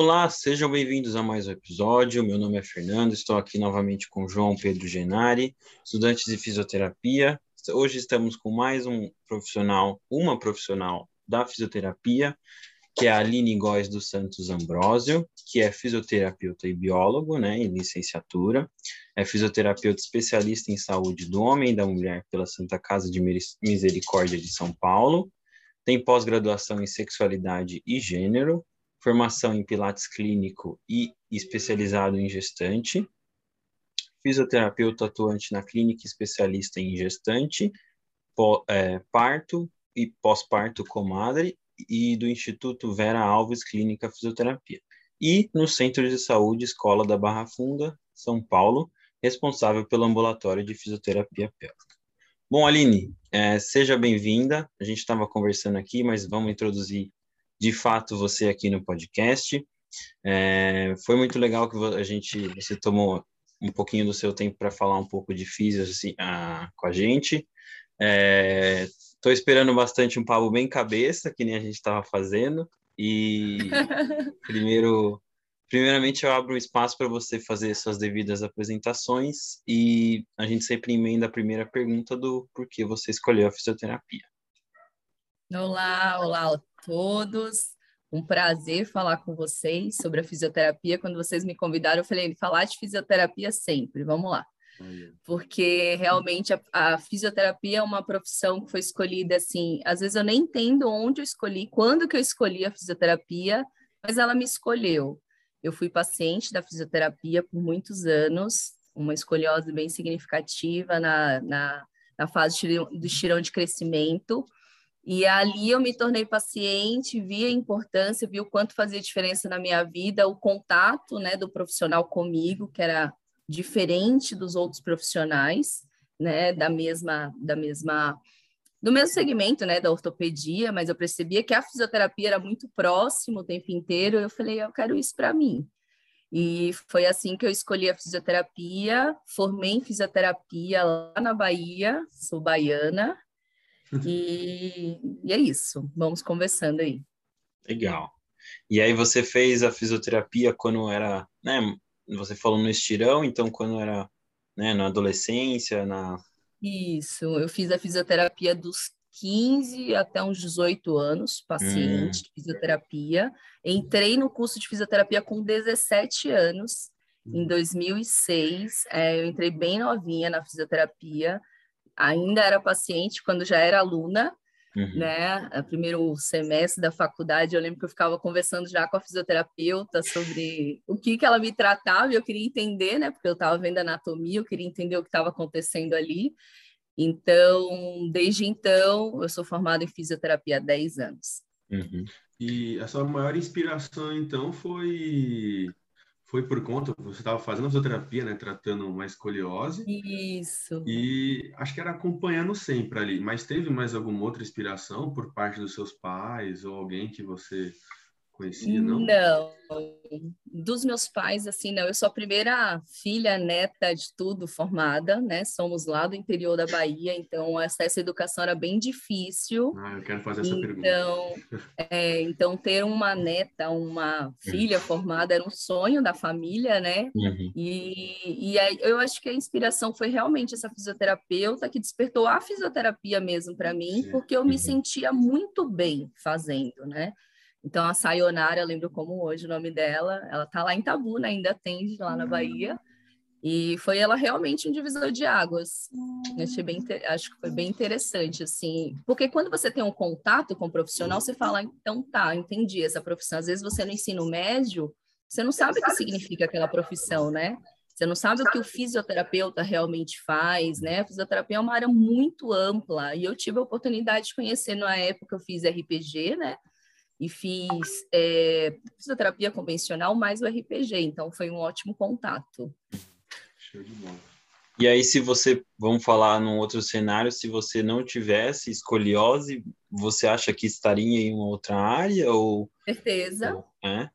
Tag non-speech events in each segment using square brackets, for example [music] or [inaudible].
Olá, sejam bem-vindos a mais um episódio. Meu nome é Fernando, estou aqui novamente com João Pedro Genari, estudantes de fisioterapia. Hoje estamos com mais um profissional, uma profissional da fisioterapia, que é a Aline Góes dos Santos Ambrósio, que é fisioterapeuta e biólogo, né, em licenciatura. É fisioterapeuta especialista em saúde do homem e da mulher pela Santa Casa de Misericórdia de São Paulo. Tem pós-graduação em sexualidade e gênero, formação em pilates clínico e especializado em gestante. Fisioterapeuta atuante na clínica especialista em gestante, é, parto e pós-parto comadre e do Instituto Vera Alves Clínica Fisioterapia. E no Centro de Saúde Escola da Barra Funda, São Paulo, responsável pelo ambulatório de fisioterapia pélvica. Bom, Aline, é, seja bem-vinda. A gente estava conversando aqui, mas vamos introduzir de fato você aqui no podcast. É, foi muito legal que a gente, você tomou um pouquinho do seu tempo para falar um pouco de física assim, a, com a gente. É, Estou esperando bastante um papo bem cabeça, que nem a gente estava fazendo. E [laughs] primeiro, primeiramente eu abro um espaço para você fazer suas devidas apresentações e a gente sempre emenda a primeira pergunta do porquê você escolheu a fisioterapia. Olá, olá a todos. Um prazer falar com vocês sobre a fisioterapia. Quando vocês me convidaram, eu falei, falar de fisioterapia sempre. Vamos lá porque realmente a, a, fisioterapia é uma profissão que foi escolhida assim, às vezes eu nem entendo onde eu escolhi, quando que eu escolhi a fisioterapia, mas ela me escolheu. Eu fui paciente da fisioterapia por muitos anos, uma escoliose bem significativa na, na, na fase do estirão de crescimento, e ali eu me tornei paciente, vi a importância, vi o quanto fazia diferença na minha vida, o contato né, do profissional comigo, que era diferente dos outros profissionais, né, da mesma, da mesma, do mesmo segmento, né, da ortopedia, mas eu percebia que a fisioterapia era muito próximo o tempo inteiro, eu falei, eu quero isso para mim. E foi assim que eu escolhi a fisioterapia, formei em fisioterapia lá na Bahia, sou baiana, e, e é isso, vamos conversando aí. Legal. E aí você fez a fisioterapia quando era, né, você falou no estirão, então quando era né, na adolescência, na... Isso, eu fiz a fisioterapia dos 15 até uns 18 anos, paciente hum. de fisioterapia. Entrei no curso de fisioterapia com 17 anos, em 2006. Hum. É, eu entrei bem novinha na fisioterapia, ainda era paciente quando já era aluna, Uhum. né? O primeiro semestre da faculdade, eu lembro que eu ficava conversando já com a fisioterapeuta sobre o que que ela me tratava, e eu queria entender, né? Porque eu estava vendo anatomia, eu queria entender o que estava acontecendo ali. Então, desde então, eu sou formada em fisioterapia há 10 anos. Uhum. E a sua maior inspiração, então, foi foi por conta, você estava fazendo fisioterapia, né, tratando uma escoliose. Isso. E acho que era acompanhando sempre ali. Mas teve mais alguma outra inspiração por parte dos seus pais ou alguém que você conhecia, não? Não. Dos meus pais, assim, não. Eu sou a primeira filha, neta de tudo, formada, né? Somos lá do interior da Bahia, então essa educação era bem difícil. Ah, eu quero fazer essa então, pergunta. É, então, ter uma neta, uma filha formada era um sonho da família, né? Uhum. E, e aí, eu acho que a inspiração foi realmente essa fisioterapeuta que despertou a fisioterapia mesmo para mim, Sim. porque eu me uhum. sentia muito bem fazendo, né? Então, a Sayonara, eu lembro como hoje o nome dela, ela tá lá em Tabuna, ainda atende lá na Bahia. E foi ela realmente um divisor de águas. achei bem, acho que foi bem interessante, assim. Porque quando você tem um contato com o um profissional, você fala, então tá, entendi essa profissão. Às vezes você no ensino médio, você não sabe o que significa aquela profissão, né? Você não sabe o que o fisioterapeuta realmente faz, né? A fisioterapia é uma área muito ampla. E eu tive a oportunidade de conhecer na época, eu fiz RPG, né? E fiz é, fisioterapia convencional mais o RPG, então foi um ótimo contato. Show de bola. E aí, se você, vamos falar num outro cenário, se você não tivesse escoliose, você acha que estaria em uma outra área ou? Certeza. É?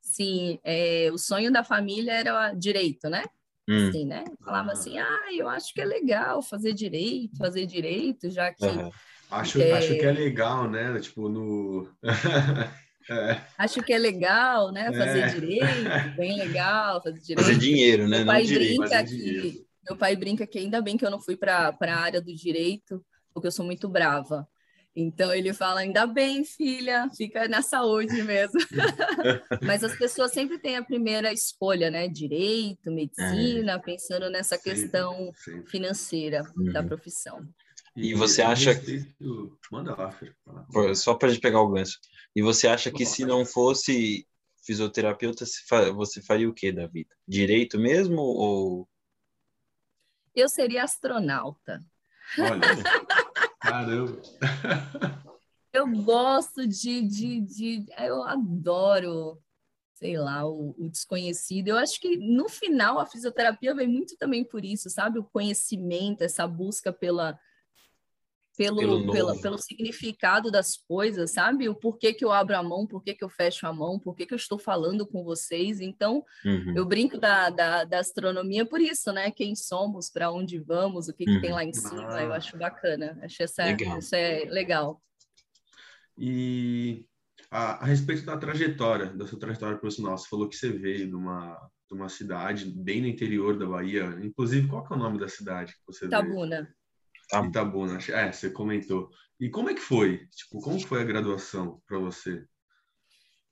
Sim, é, o sonho da família era direito, né? Hum. Assim, né? Falava assim, ah, eu acho que é legal fazer direito, fazer direito, já que uhum Acho, é... acho que é legal, né? Tipo, no. [laughs] É. Acho que é legal, né? Fazer é. direito, bem legal, fazer direito. Fazer dinheiro, né? Meu pai não brinca que meu pai brinca que ainda bem que eu não fui para a área do direito, porque eu sou muito brava. Então ele fala: ainda bem, filha, fica na saúde mesmo. [laughs] Mas as pessoas sempre têm a primeira escolha, né? Direito, medicina, é. pensando nessa questão financeira uhum. da profissão. E, você acha que. Manda lá, filho. Só para a gente pegar o gancho. E você acha que se não fosse fisioterapeuta, você faria o que da vida? Direito mesmo ou. Eu seria astronauta. Olha, [laughs] caramba. Eu gosto de, de, de. Eu adoro sei lá, o, o, desconhecido. Eu acho que no final a fisioterapia vem muito também por isso, sabe? O conhecimento, essa busca pela pelo, pelo, pela, pelo significado das coisas, sabe? O porquê que eu abro a mão, porquê que eu fecho a mão, porquê que eu estou falando com vocês. Então, uhum. eu brinco da, da, da, astronomia por isso, né? Quem somos, para onde vamos, o que, uhum. que, tem lá em cima. Ah. Eu acho bacana. Acho essa, legal. isso é legal. E a, a, respeito da trajetória, da sua trajetória profissional, você falou que você veio de uma, de uma cidade bem no interior da Bahia. Inclusive, qual que é o nome da cidade que você Tabuna. Veio? Tá. Itabuna, é, você comentou. E como é que foi? Tipo, como foi a graduação para você?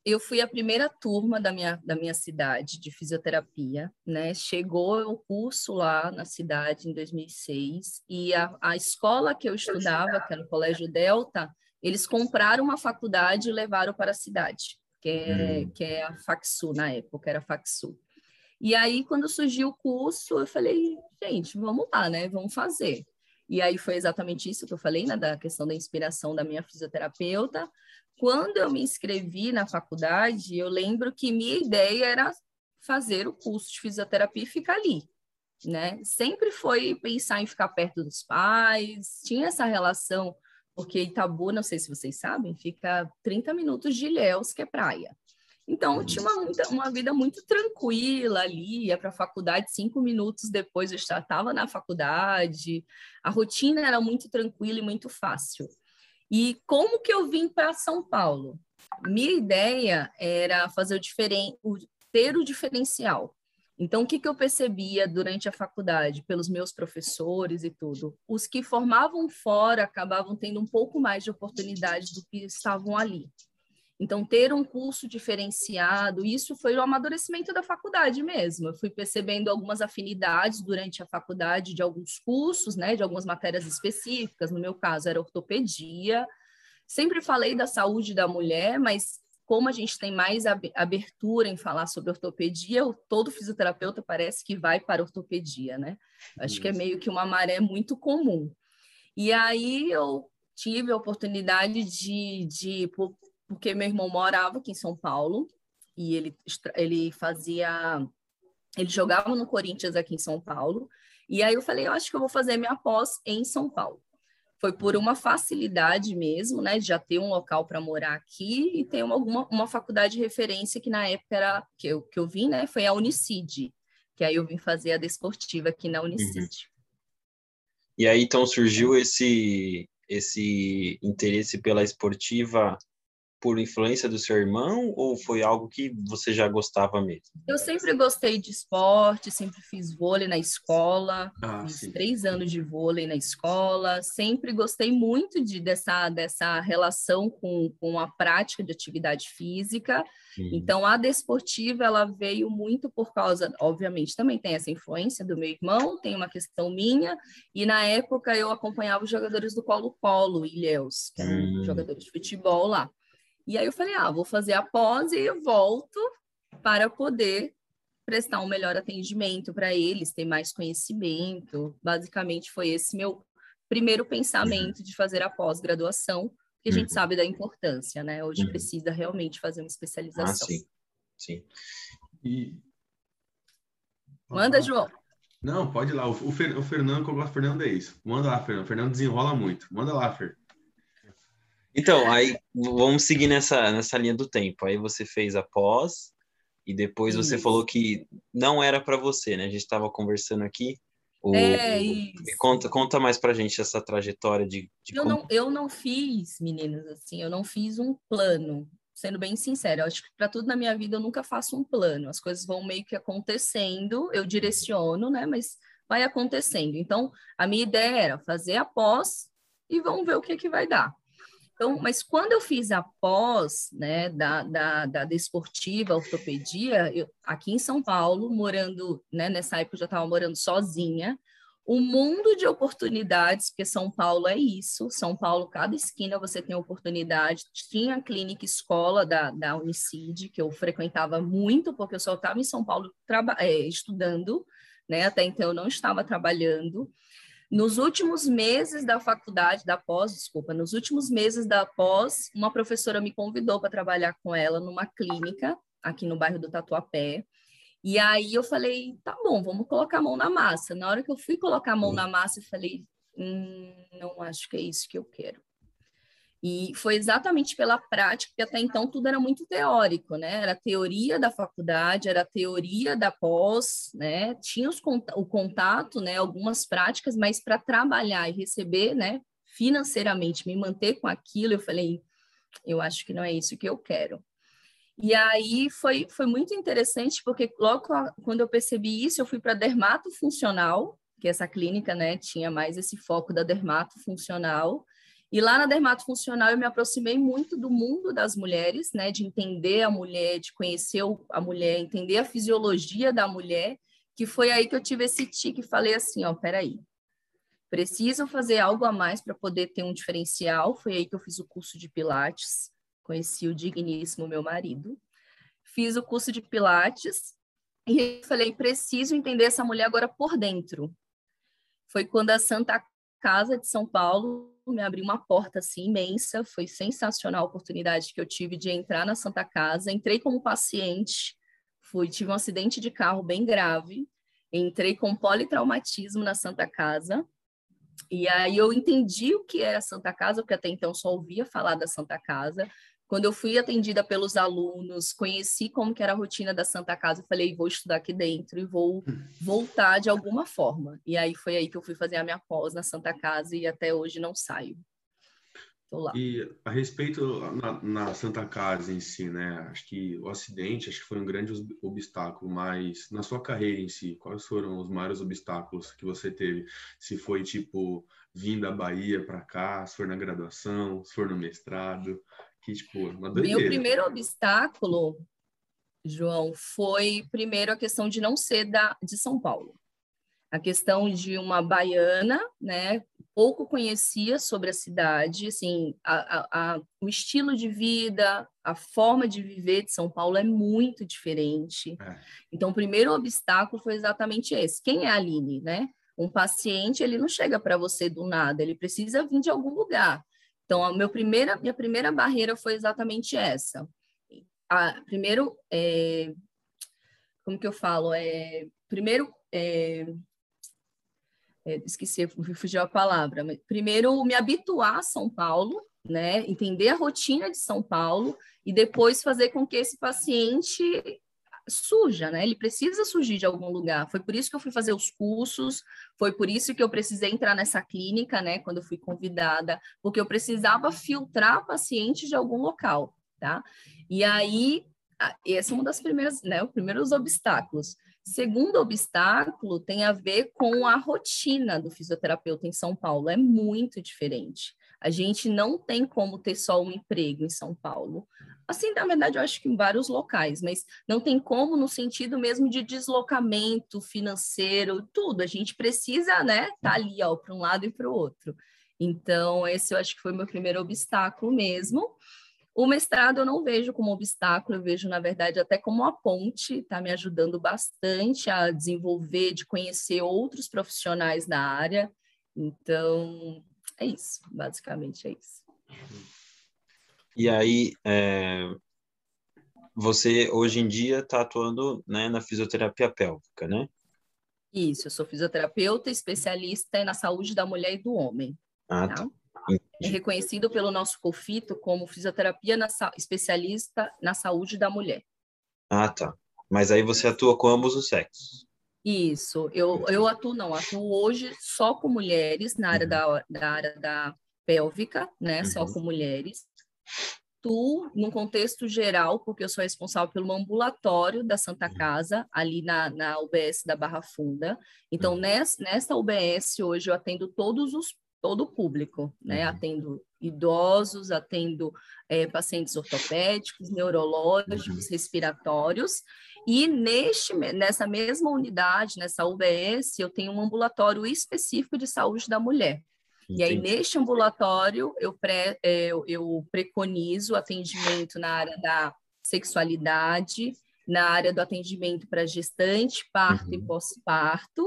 Eu fui a primeira turma da minha, da minha cidade de fisioterapia, né? Chegou o curso lá na cidade em 2006 e a, a escola que eu estudava, que era o Colégio Delta, eles compraram uma faculdade e levaram para a cidade, que é, hum. que é a Faxu na época, era a Faxu. E aí, quando surgiu o curso, eu falei, gente, vamos lá, né? Vamos fazer. E aí foi exatamente isso que eu falei, né, da questão da inspiração da minha fisioterapeuta. Quando eu me inscrevi na faculdade, eu lembro que minha ideia era fazer o curso de fisioterapia e ficar ali, né? Sempre foi pensar em ficar perto dos pais, tinha essa relação, porque Itabu, não sei se vocês sabem, fica 30 minutos de Ilhéus, que é praia. Então, eu tinha uma, uma vida muito tranquila ali, ia para a faculdade cinco minutos depois eu já estava na faculdade, a rotina era muito tranquila e muito fácil. E como que eu vim para São Paulo? Minha ideia era fazer o diferente, ter o diferencial. Então, o que, que eu percebia durante a faculdade, pelos meus professores e tudo? Os que formavam fora acabavam tendo um pouco mais de oportunidade do que estavam ali. Então, ter um curso diferenciado, isso foi o amadurecimento da faculdade mesmo. Eu fui percebendo algumas afinidades durante a faculdade de alguns cursos, né, de algumas matérias específicas. No meu caso, era ortopedia. Sempre falei da saúde da mulher, mas como a gente tem mais abertura em falar sobre ortopedia, todo fisioterapeuta parece que vai para ortopedia, né? Acho que é meio que uma maré muito comum. E aí eu tive a oportunidade de, de porque meu irmão morava aqui em São Paulo e ele, ele fazia. Ele jogava no Corinthians aqui em São Paulo. E aí eu falei, eu acho que eu vou fazer minha pós em São Paulo. Foi por uma facilidade mesmo, né, de já ter um local para morar aqui e ter uma, uma, uma faculdade de referência que na época era que eu, que eu vim, né, foi a Unicid, que aí eu vim fazer a desportiva aqui na Unicid. Uhum. E aí então surgiu esse esse interesse pela esportiva por influência do seu irmão ou foi algo que você já gostava mesmo? Eu sempre gostei de esporte, sempre fiz vôlei na escola, ah, fiz sim. três anos de vôlei na escola, sempre gostei muito de, dessa, dessa relação com, com a prática de atividade física. Hum. Então, a desportiva, ela veio muito por causa, obviamente, também tem essa influência do meu irmão, tem uma questão minha, e na época eu acompanhava os jogadores do Colo-Colo, Ilhéus, que eram hum. jogadores de futebol lá. E aí eu falei, ah, vou fazer a pós e eu volto para poder prestar um melhor atendimento para eles, ter mais conhecimento. Basicamente foi esse meu primeiro pensamento de fazer a pós-graduação, que a gente uhum. sabe da importância, né? Hoje uhum. precisa realmente fazer uma especialização. Ah, sim. Sim. E... Manda, João. Não, pode ir lá. O, Fer, o Fernando, que eu gosto do Fernando é isso. Manda lá, Fernando. O Fernando desenrola muito. Manda lá, Fer. Então, aí vamos seguir nessa, nessa linha do tempo. Aí você fez a pós e depois isso. você falou que não era para você, né? A gente estava conversando aqui. O, é, isso. Conta, conta mais pra gente essa trajetória de. de eu, como... não, eu não fiz, meninas, assim, eu não fiz um plano. sendo bem sincera, eu acho que para tudo na minha vida eu nunca faço um plano. As coisas vão meio que acontecendo, eu direciono, né? Mas vai acontecendo. Então, a minha ideia era fazer a pós e vamos ver o que que vai dar. Então, mas quando eu fiz a pós, né, da, da, da desportiva, ortopedia, eu, aqui em São Paulo, morando, né, nessa época eu já estava morando sozinha, o mundo de oportunidades, porque São Paulo é isso, São Paulo, cada esquina você tem oportunidade. Tinha a clínica escola da, da Unicid, que eu frequentava muito, porque eu só estava em São Paulo é, estudando, né? Até então eu não estava trabalhando. Nos últimos meses da faculdade, da pós, desculpa, nos últimos meses da pós, uma professora me convidou para trabalhar com ela numa clínica aqui no bairro do Tatuapé. E aí eu falei, tá bom, vamos colocar a mão na massa. Na hora que eu fui colocar a mão na massa, eu falei, hum, não acho que é isso que eu quero. E foi exatamente pela prática, porque até então tudo era muito teórico, né? Era teoria da faculdade, era teoria da pós, né? Tinha os, o contato, né? Algumas práticas, mas para trabalhar e receber, né? Financeiramente, me manter com aquilo, eu falei, eu acho que não é isso que eu quero. E aí foi, foi muito interessante, porque logo quando eu percebi isso, eu fui para dermato funcional, que essa clínica né, tinha mais esse foco da dermato funcional. E lá na dermato funcional eu me aproximei muito do mundo das mulheres, né, de entender a mulher, de conhecer a mulher, entender a fisiologia da mulher, que foi aí que eu tive esse tique e falei assim, ó, peraí, preciso fazer algo a mais para poder ter um diferencial. Foi aí que eu fiz o curso de Pilates conheci o digníssimo meu marido, fiz o curso de Pilates e falei, preciso entender essa mulher agora por dentro. Foi quando a Santa Casa de São Paulo me abriu uma porta assim imensa, foi sensacional a oportunidade que eu tive de entrar na Santa Casa, entrei como paciente, fui tive um acidente de carro bem grave, entrei com politraumatismo na Santa Casa. E aí eu entendi o que era a Santa Casa, porque até então só ouvia falar da Santa Casa, quando eu fui atendida pelos alunos, conheci como que era a rotina da Santa Casa, eu falei, vou estudar aqui dentro e vou voltar de alguma forma. E aí foi aí que eu fui fazer a minha pós na Santa Casa e até hoje não saio. E a respeito na, na, Santa Casa em si, né? Acho que o acidente acho que foi um grande obstáculo, mas na sua carreira em si, quais foram os maiores obstáculos que você teve? Se foi tipo vindo da Bahia para cá, se for na graduação, se for no mestrado, que, tipo, uma doideira. Meu primeiro obstáculo, João, foi primeiro a questão de não ser da, de São Paulo. A questão de uma baiana, né? Pouco conhecia sobre a cidade, assim, a, a, a, o estilo de vida, a forma de viver de São Paulo é muito diferente. É. Então, o primeiro obstáculo foi exatamente esse. Quem é a Aline, né? Um paciente, ele não chega para você do nada, ele precisa vir de algum lugar. Então, a meu primeira, minha primeira barreira foi exatamente essa. A, primeiro, é, como que eu falo? É, primeiro, é, é, esqueci, fugiu a palavra. Primeiro, me habituar a São Paulo, né? Entender a rotina de São Paulo e depois fazer com que esse paciente surja, né? Ele precisa surgir de algum lugar. Foi por isso que eu fui fazer os cursos, foi por isso que eu precisei entrar nessa clínica, né? Quando eu fui convidada, porque eu precisava filtrar pacientes de algum local, tá? E aí, esse é um das primeiras, né? Os primeiros obstáculos. Segundo obstáculo tem a ver com a rotina do fisioterapeuta em São Paulo, é muito diferente. A gente não tem como ter só um emprego em São Paulo. Assim, na verdade, eu acho que em vários locais, mas não tem como no sentido mesmo de deslocamento financeiro, tudo. A gente precisa, né, tá ali, ó, para um lado e para o outro. Então, esse eu acho que foi meu primeiro obstáculo mesmo. O mestrado eu não vejo como obstáculo, eu vejo, na verdade, até como uma ponte, está me ajudando bastante a desenvolver, de conhecer outros profissionais da área. Então, é isso, basicamente é isso. E aí, é, você hoje em dia está atuando né, na fisioterapia pélvica, né? Isso, eu sou fisioterapeuta especialista na saúde da mulher e do homem. Ah, tá? tá. É reconhecido pelo nosso COFITO como fisioterapia na, especialista na saúde da mulher. Ah, tá. Mas aí você atua com ambos os sexos. Isso, eu, eu atuo, não, atuo hoje só com mulheres na área uhum. da, da área da pélvica, né? Uhum. Só com mulheres. atuo num contexto geral, porque eu sou responsável pelo ambulatório da Santa Casa, ali na, na UBS da Barra Funda. Então, uhum. nessa, nessa UBS, hoje, eu atendo todos os todo o público, né? Uhum. Atendo idosos, atendo é, pacientes ortopédicos, neurológicos, uhum. respiratórios, e neste, nessa mesma unidade, nessa UBS, eu tenho um ambulatório específico de saúde da mulher. Entendi. E aí, neste ambulatório, eu, pré, é, eu, eu preconizo atendimento na área da sexualidade, na área do atendimento para gestante, parto uhum. e pós-parto,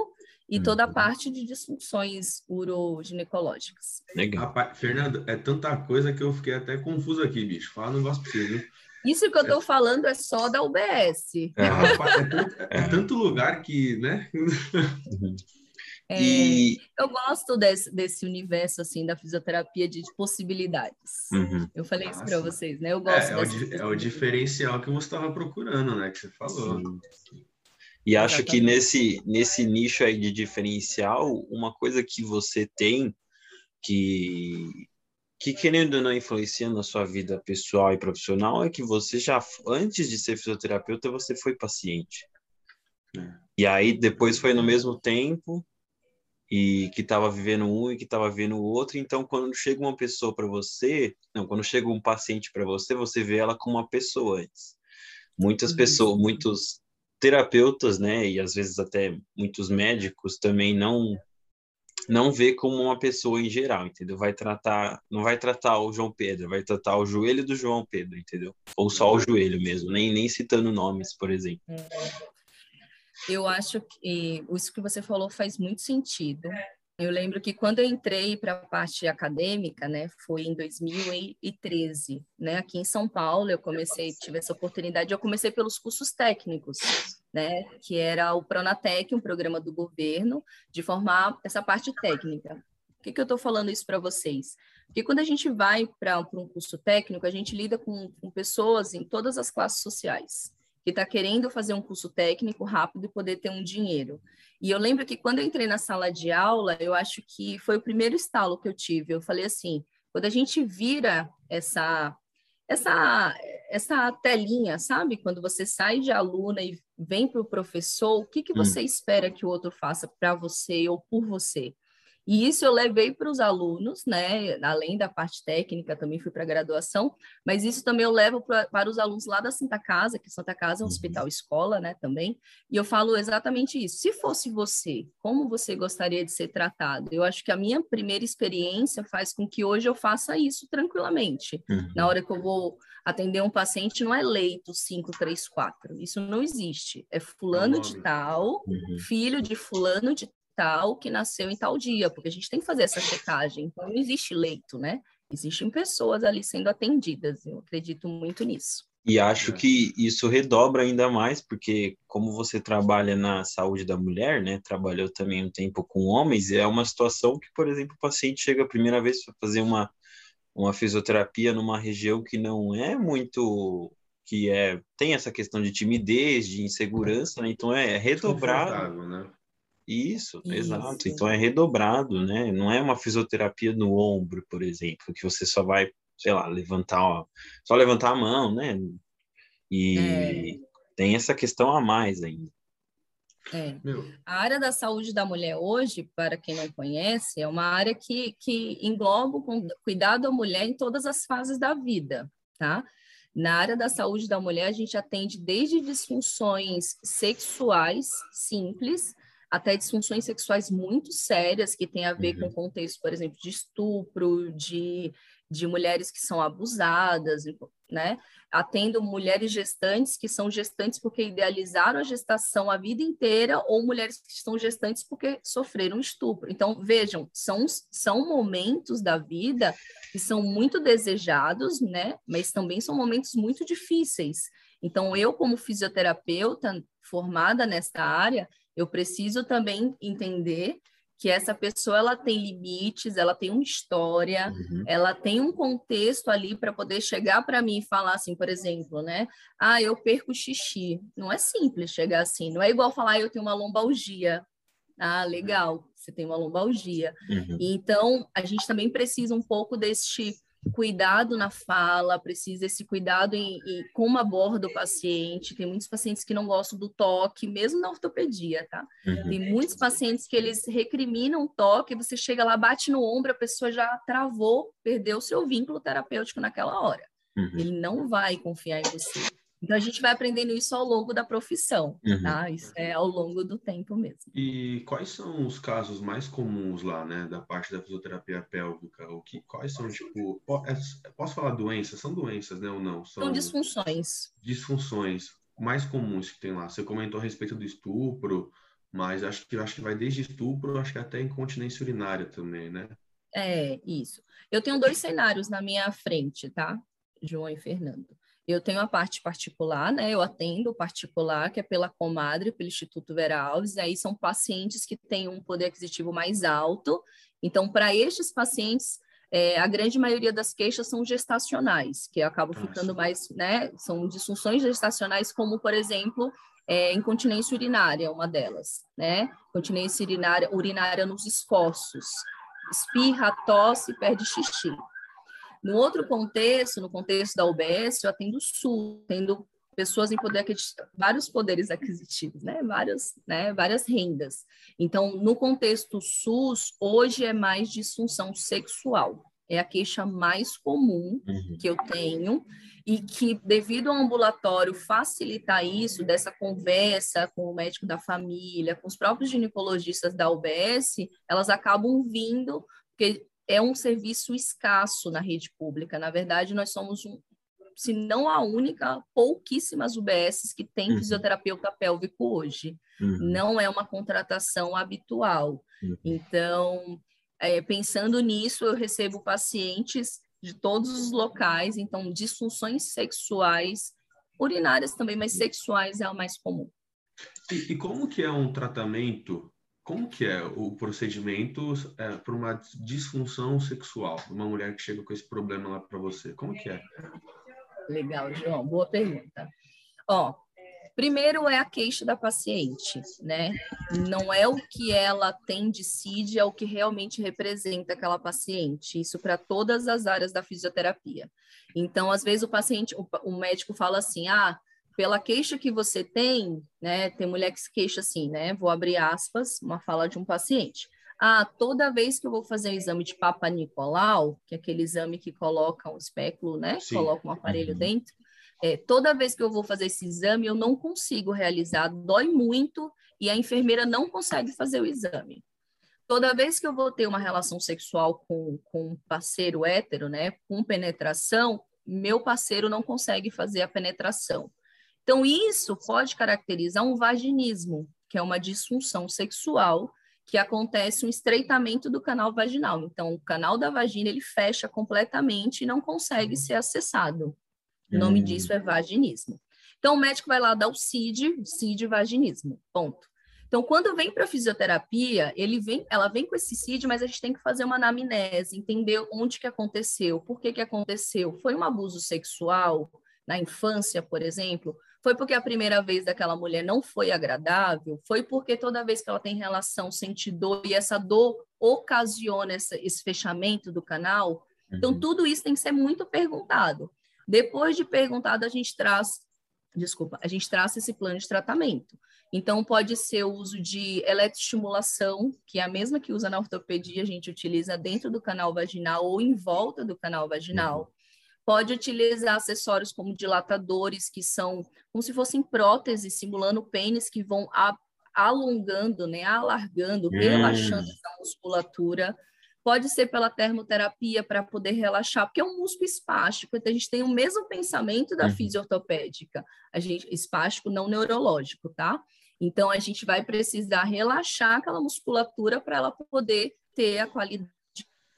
e toda a uhum. parte de disfunções uroginecológicas. Legal. Rapaz, Fernando, é tanta coisa que eu fiquei até confuso aqui, bicho. Fala um negócio pra você, viu? Isso que eu estou é. falando é só da UBS. É, rapaz, é, tanto, é tanto lugar que, né? [laughs] É, e... Eu gosto desse, desse universo assim da fisioterapia de possibilidades. Uhum. Eu falei isso para vocês, né? Eu gosto. É, é, o, é o diferencial que você estava procurando, né? Que você falou. Sim. E acho Exatamente. que nesse, nesse nicho aí de diferencial, uma coisa que você tem que, que querendo ou não influencia na sua vida pessoal e profissional é que você já, antes de ser fisioterapeuta, você foi paciente. É. E aí depois foi no mesmo tempo e que estava vivendo um e que estava vivendo o outro. Então, quando chega uma pessoa para você, não, quando chega um paciente para você, você vê ela como uma pessoa antes. Muitas pessoas, muitos terapeutas, né, e às vezes até muitos médicos também não não vê como uma pessoa em geral, entendeu? Vai tratar, não vai tratar o João Pedro, vai tratar o joelho do João Pedro, entendeu? Ou só o joelho mesmo, nem nem citando nomes, por exemplo. É. Eu acho que isso que você falou faz muito sentido. Eu lembro que quando eu entrei para a parte acadêmica, né, foi em 2013, né, aqui em São Paulo, eu comecei, tive essa oportunidade, eu comecei pelos cursos técnicos, né, que era o Pronatec, um programa do governo, de formar essa parte técnica. Por que, que eu estou falando isso para vocês? Porque quando a gente vai para um curso técnico, a gente lida com, com pessoas em todas as classes sociais que está querendo fazer um curso técnico rápido e poder ter um dinheiro. E eu lembro que quando eu entrei na sala de aula, eu acho que foi o primeiro estalo que eu tive. Eu falei assim, quando a gente vira essa essa essa telinha, sabe? Quando você sai de aluna e vem para o professor, o que, que hum. você hum. espera que o outro faça para você ou por você? E isso eu levei para os alunos, né? Além da parte técnica, também fui para a graduação, mas isso também eu levo pra, para os alunos lá da Santa Casa, que Santa Casa é um uhum. hospital escola, né? Também. E eu falo exatamente isso. Se fosse você, como você gostaria de ser tratado? Eu acho que a minha primeira experiência faz com que hoje eu faça isso tranquilamente. Uhum. Na hora que eu vou atender um paciente, não é leito 534. Isso não existe. É fulano de tal, uhum. filho de fulano de tal que nasceu em tal dia, porque a gente tem que fazer essa checagem. Então, não existe leito, né? Existem pessoas ali sendo atendidas. Eu acredito muito nisso. E acho que isso redobra ainda mais, porque como você trabalha na saúde da mulher, né? Trabalhou também um tempo com homens, é uma situação que, por exemplo, o paciente chega a primeira vez para fazer uma, uma fisioterapia numa região que não é muito que é tem essa questão de timidez, de insegurança, né? Então é redobrado, né? Isso, Isso, exato. Então é redobrado, né? Não é uma fisioterapia no ombro, por exemplo, que você só vai, sei lá, levantar, ó, só levantar a mão, né? E é. tem essa questão a mais ainda. É. A área da saúde da mulher hoje, para quem não conhece, é uma área que, que engloba o cuidado da mulher em todas as fases da vida, tá? Na área da saúde da mulher, a gente atende desde disfunções sexuais simples até disfunções sexuais muito sérias que têm a ver uhum. com contexto, por exemplo, de estupro, de, de mulheres que são abusadas, né? Atendo mulheres gestantes que são gestantes porque idealizaram a gestação a vida inteira ou mulheres que estão gestantes porque sofreram estupro. Então, vejam, são, são momentos da vida que são muito desejados, né? Mas também são momentos muito difíceis. Então, eu, como fisioterapeuta formada nesta área, eu preciso também entender que essa pessoa ela tem limites, ela tem uma história, uhum. ela tem um contexto ali para poder chegar para mim e falar assim, por exemplo, né? Ah, eu perco xixi. Não é simples chegar assim, não é igual falar ah, eu tenho uma lombalgia. Ah, legal, você tem uma lombalgia. Uhum. Então, a gente também precisa um pouco deste cuidado na fala, precisa esse cuidado em, em, como aborda o paciente. Tem muitos pacientes que não gostam do toque, mesmo na ortopedia, tá? Uhum. Tem muitos pacientes que eles recriminam o toque, você chega lá, bate no ombro, a pessoa já travou, perdeu o seu vínculo terapêutico naquela hora. Uhum. Ele não vai confiar em você. Então a gente vai aprendendo isso ao longo da profissão, uhum. tá? Isso é ao longo do tempo mesmo. E quais são os casos mais comuns lá, né, da parte da fisioterapia pélvica? O que, quais são tipo, é, posso falar doenças? São doenças, né, ou não? São, são disfunções. Disfunções mais comuns que tem lá. Você comentou a respeito do estupro, mas acho que acho que vai desde estupro, acho que até incontinência urinária também, né? É, isso. Eu tenho dois cenários na minha frente, tá? João e Fernando. Eu tenho a parte particular, né? Eu atendo particular, que é pela Comadre, pelo Instituto Vera Alves, e aí são pacientes que têm um poder aquisitivo mais alto. Então, para estes pacientes, é, a grande maioria das queixas são gestacionais, que acabam ficando mais, né? São disfunções gestacionais, como, por exemplo, é, incontinência urinária, uma delas, né? Incontinência urinária, urinária nos esforços, espirra, tosse, perde xixi. No outro contexto, no contexto da UBS, eu atendo SUS, tendo pessoas em poder vários poderes aquisitivos, né? Várias, né? Várias rendas. Então, no contexto SUS, hoje é mais disfunção sexual. É a queixa mais comum uhum. que eu tenho e que, devido ao ambulatório facilitar isso, dessa conversa com o médico da família, com os próprios ginecologistas da UBS, elas acabam vindo, porque é um serviço escasso na rede pública. Na verdade, nós somos um, se não a única, pouquíssimas UBSs que têm uhum. fisioterapeuta pélvico hoje. Uhum. Não é uma contratação habitual. Uhum. Então, é, pensando nisso, eu recebo pacientes de todos os locais, então, disfunções sexuais, urinárias também, mas sexuais é o mais comum. E, e como que é um tratamento como que é o procedimento é, para uma disfunção sexual? Uma mulher que chega com esse problema lá para você, como que é? Legal, João, boa pergunta. Ó, primeiro é a queixa da paciente, né? Não é o que ela tem de CID, é o que realmente representa aquela paciente. Isso para todas as áreas da fisioterapia. Então, às vezes o paciente, o, o médico fala assim, ah, pela queixa que você tem, né? Tem mulher que se queixa assim, né? Vou abrir aspas, uma fala de um paciente. Ah, toda vez que eu vou fazer o exame de Papa Nicolau, que é aquele exame que coloca um espéculo, né? Sim. Coloca um aparelho uhum. dentro. É, toda vez que eu vou fazer esse exame, eu não consigo realizar, dói muito e a enfermeira não consegue fazer o exame. Toda vez que eu vou ter uma relação sexual com, com um parceiro hétero, né, com penetração, meu parceiro não consegue fazer a penetração. Então, isso pode caracterizar um vaginismo, que é uma disfunção sexual que acontece um estreitamento do canal vaginal. Então, o canal da vagina ele fecha completamente e não consegue ser acessado. O nome hum. disso é vaginismo. Então, o médico vai lá dar o CID, CID vaginismo, ponto. Então, quando vem para fisioterapia, ele vem, ela vem com esse CID, mas a gente tem que fazer uma anamnese, entender onde que aconteceu, por que que aconteceu. Foi um abuso sexual na infância, por exemplo? Foi porque a primeira vez daquela mulher não foi agradável? Foi porque toda vez que ela tem relação sente dor e essa dor ocasiona essa, esse fechamento do canal? Então, uhum. tudo isso tem que ser muito perguntado. Depois de perguntado, a gente traz, desculpa, a gente traz esse plano de tratamento. Então, pode ser o uso de eletroestimulação, que é a mesma que usa na ortopedia, a gente utiliza dentro do canal vaginal ou em volta do canal vaginal. Uhum. Pode utilizar acessórios como dilatadores, que são como se fossem próteses simulando pênis que vão a, alongando, né, alargando, hum. relaxando essa musculatura. Pode ser pela termoterapia para poder relaxar, porque é um músculo espástico. Então, a gente tem o mesmo pensamento da uhum. fisiortopédica, a gente espástico não neurológico, tá? Então, a gente vai precisar relaxar aquela musculatura para ela poder ter a qualidade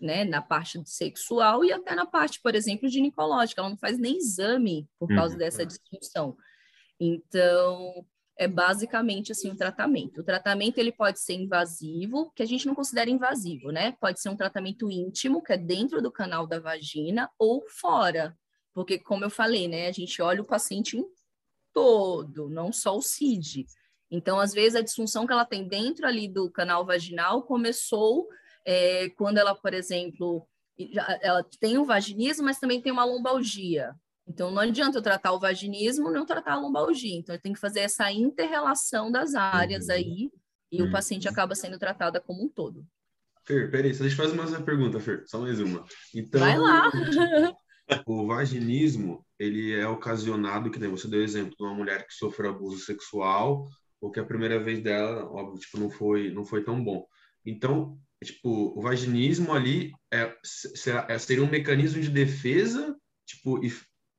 né, na parte sexual e até na parte, por exemplo, ginecológica. Ela não faz nem exame por causa uhum. dessa disfunção. Então, é basicamente assim o tratamento. O tratamento ele pode ser invasivo, que a gente não considera invasivo, né? Pode ser um tratamento íntimo, que é dentro do canal da vagina ou fora, porque como eu falei, né, a gente olha o paciente em todo, não só o CID. Então, às vezes a disfunção que ela tem dentro ali do canal vaginal começou é, quando ela, por exemplo, ela tem um vaginismo, mas também tem uma lombalgia. Então, não adianta eu tratar o vaginismo não tratar a lombalgia. Então, eu tenho que fazer essa inter-relação das áreas uhum. aí e uhum. o paciente acaba sendo tratada como um todo. Fer, peraí, deixa eu fazer mais uma pergunta, Fer, só mais uma. Então, Vai lá! [laughs] o vaginismo, ele é ocasionado, que nem você deu exemplo de uma mulher que sofreu abuso sexual, ou que a primeira vez dela, óbvio, tipo, não foi, não foi tão bom. Então, tipo, o vaginismo ali é, será, é, seria um mecanismo de defesa, tipo,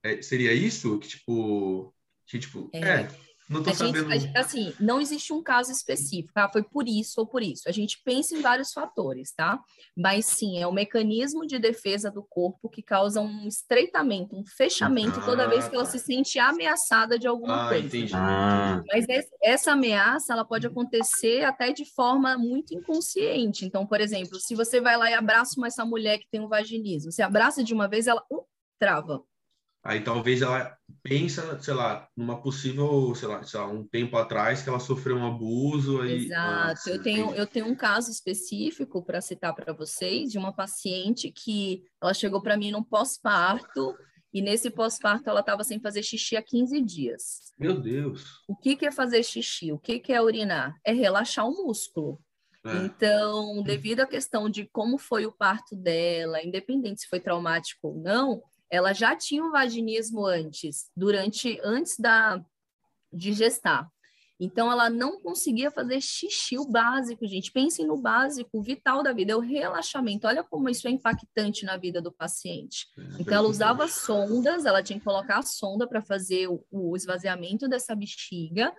é, seria isso? Que, tipo, que, tipo, é, é não tô a sabendo. Gente, assim, não existe um caso específico, tá? Foi por isso ou por isso. A gente pensa em vários fatores, tá? Mas sim, é o mecanismo de defesa do corpo que causa um estreitamento, um fechamento ah, toda vez que ela tá. se sente ameaçada de alguma ah, coisa. Entendi. Ah. Mas essa ameaça, ela pode acontecer até de forma muito inconsciente. Então, por exemplo, se você vai lá e abraça uma, essa mulher que tem um vaginismo, você abraça de uma vez, ela uh, trava. Aí talvez ela pensa, sei lá, numa possível, sei lá, sei lá um tempo atrás que ela sofreu um abuso. Aí, Exato. Eu, tenho, eu tenho um caso específico para citar para vocês de uma paciente que ela chegou para mim num pós-parto e nesse pós-parto ela estava sem fazer xixi há 15 dias. Meu Deus! O que, que é fazer xixi? O que, que é urinar? É relaxar o músculo. É. Então, devido à questão de como foi o parto dela, independente se foi traumático ou não, ela já tinha um vaginismo antes, durante antes da de gestar. Então ela não conseguia fazer xixi o básico, gente. Pensem no básico, vital da vida, é o relaxamento. Olha como isso é impactante na vida do paciente. É, então ela usava sondas, ela tinha que colocar a sonda para fazer o, o esvaziamento dessa bexiga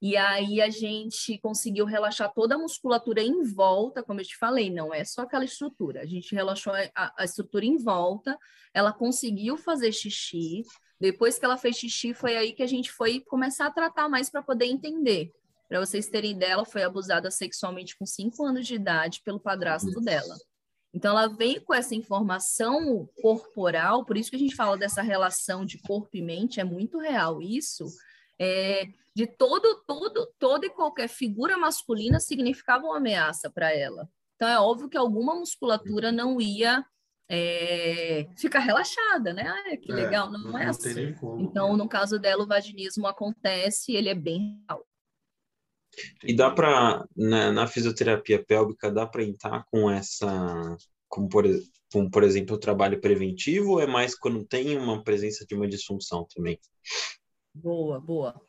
e aí a gente conseguiu relaxar toda a musculatura em volta, como eu te falei, não é só aquela estrutura. A gente relaxou a, a estrutura em volta, ela conseguiu fazer xixi. Depois que ela fez xixi, foi aí que a gente foi começar a tratar mais para poder entender. Para vocês terem ideia, ela foi abusada sexualmente com 5 anos de idade pelo padrasto dela. Então, ela vem com essa informação corporal, por isso que a gente fala dessa relação de corpo e mente, é muito real isso, é, de todo, todo, toda e qualquer figura masculina significava uma ameaça para ela. Então é óbvio que alguma musculatura não ia é, ficar relaxada, né? Ah, que é, legal, não, não é assim. Como, então, né? no caso dela, o vaginismo acontece, ele é bem real. E dá para, na, na, fisioterapia pélvica, dá para entrar com essa, como por, como por exemplo, o trabalho preventivo, ou é mais quando tem uma presença de uma disfunção também? Boa, boa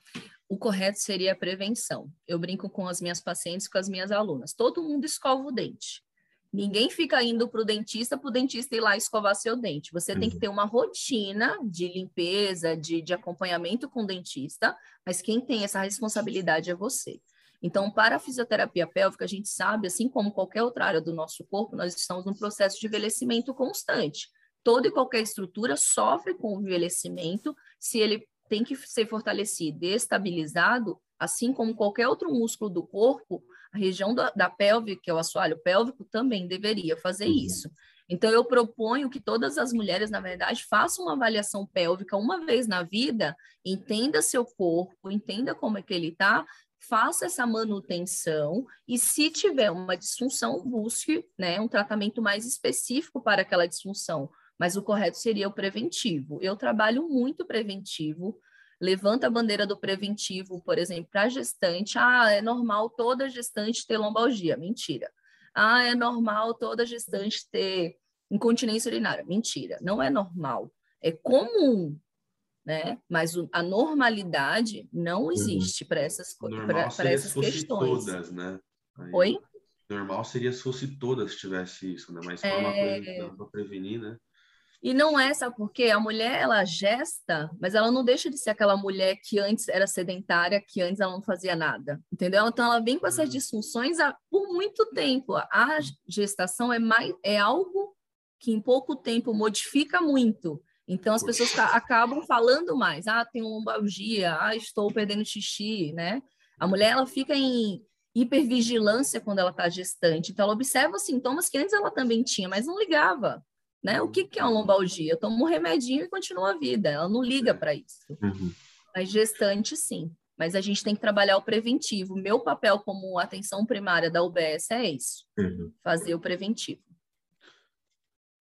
o correto seria a prevenção. Eu brinco com as minhas pacientes, com as minhas alunas. Todo mundo escova o dente. Ninguém fica indo para o dentista para o dentista ir lá escovar seu dente. Você uhum. tem que uhum. ter uma rotina de limpeza, de, de acompanhamento com o dentista, mas quem tem essa responsabilidade é você. Então, para a fisioterapia pélvica, a gente sabe, assim como qualquer outra área do nosso corpo, nós estamos num processo de envelhecimento constante. Toda e qualquer estrutura sofre com o envelhecimento se ele tem que ser fortalecido e estabilizado, assim como qualquer outro músculo do corpo, a região da, da pelve, que é o assoalho pélvico, também deveria fazer uhum. isso. Então, eu proponho que todas as mulheres, na verdade, façam uma avaliação pélvica uma vez na vida, entenda seu corpo, entenda como é que ele está, faça essa manutenção e, se tiver uma disfunção, busque né, um tratamento mais específico para aquela disfunção mas o correto seria o preventivo. Eu trabalho muito preventivo, levanta a bandeira do preventivo, por exemplo, para gestante. Ah, é normal toda gestante ter lombalgia. Mentira. Ah, é normal toda gestante ter incontinência urinária. Mentira. Não é normal. É comum, né? Mas a normalidade não uhum. existe para essas, pra, essas questões. Todas, né? Aí, Oi? Normal seria se fosse todas tivesse isso, né? Mas é... uma coisa para prevenir, né? E não é, sabe por quê? A mulher, ela gesta, mas ela não deixa de ser aquela mulher que antes era sedentária, que antes ela não fazia nada, entendeu? Então, ela vem com essas uhum. disfunções por muito tempo. A gestação é, mais, é algo que em pouco tempo modifica muito. Então, as pessoas acabam falando mais. Ah, tenho lombalgia, ah, estou perdendo xixi, né? A mulher, ela fica em hipervigilância quando ela está gestante. Então, ela observa os sintomas que antes ela também tinha, mas não ligava. Né? O que, que é uma lombalgia? Eu tomo um remedinho e continuo a vida. Ela não liga para isso. Uhum. Mas gestante, sim. Mas a gente tem que trabalhar o preventivo. Meu papel como atenção primária da UBS é isso: uhum. fazer o preventivo.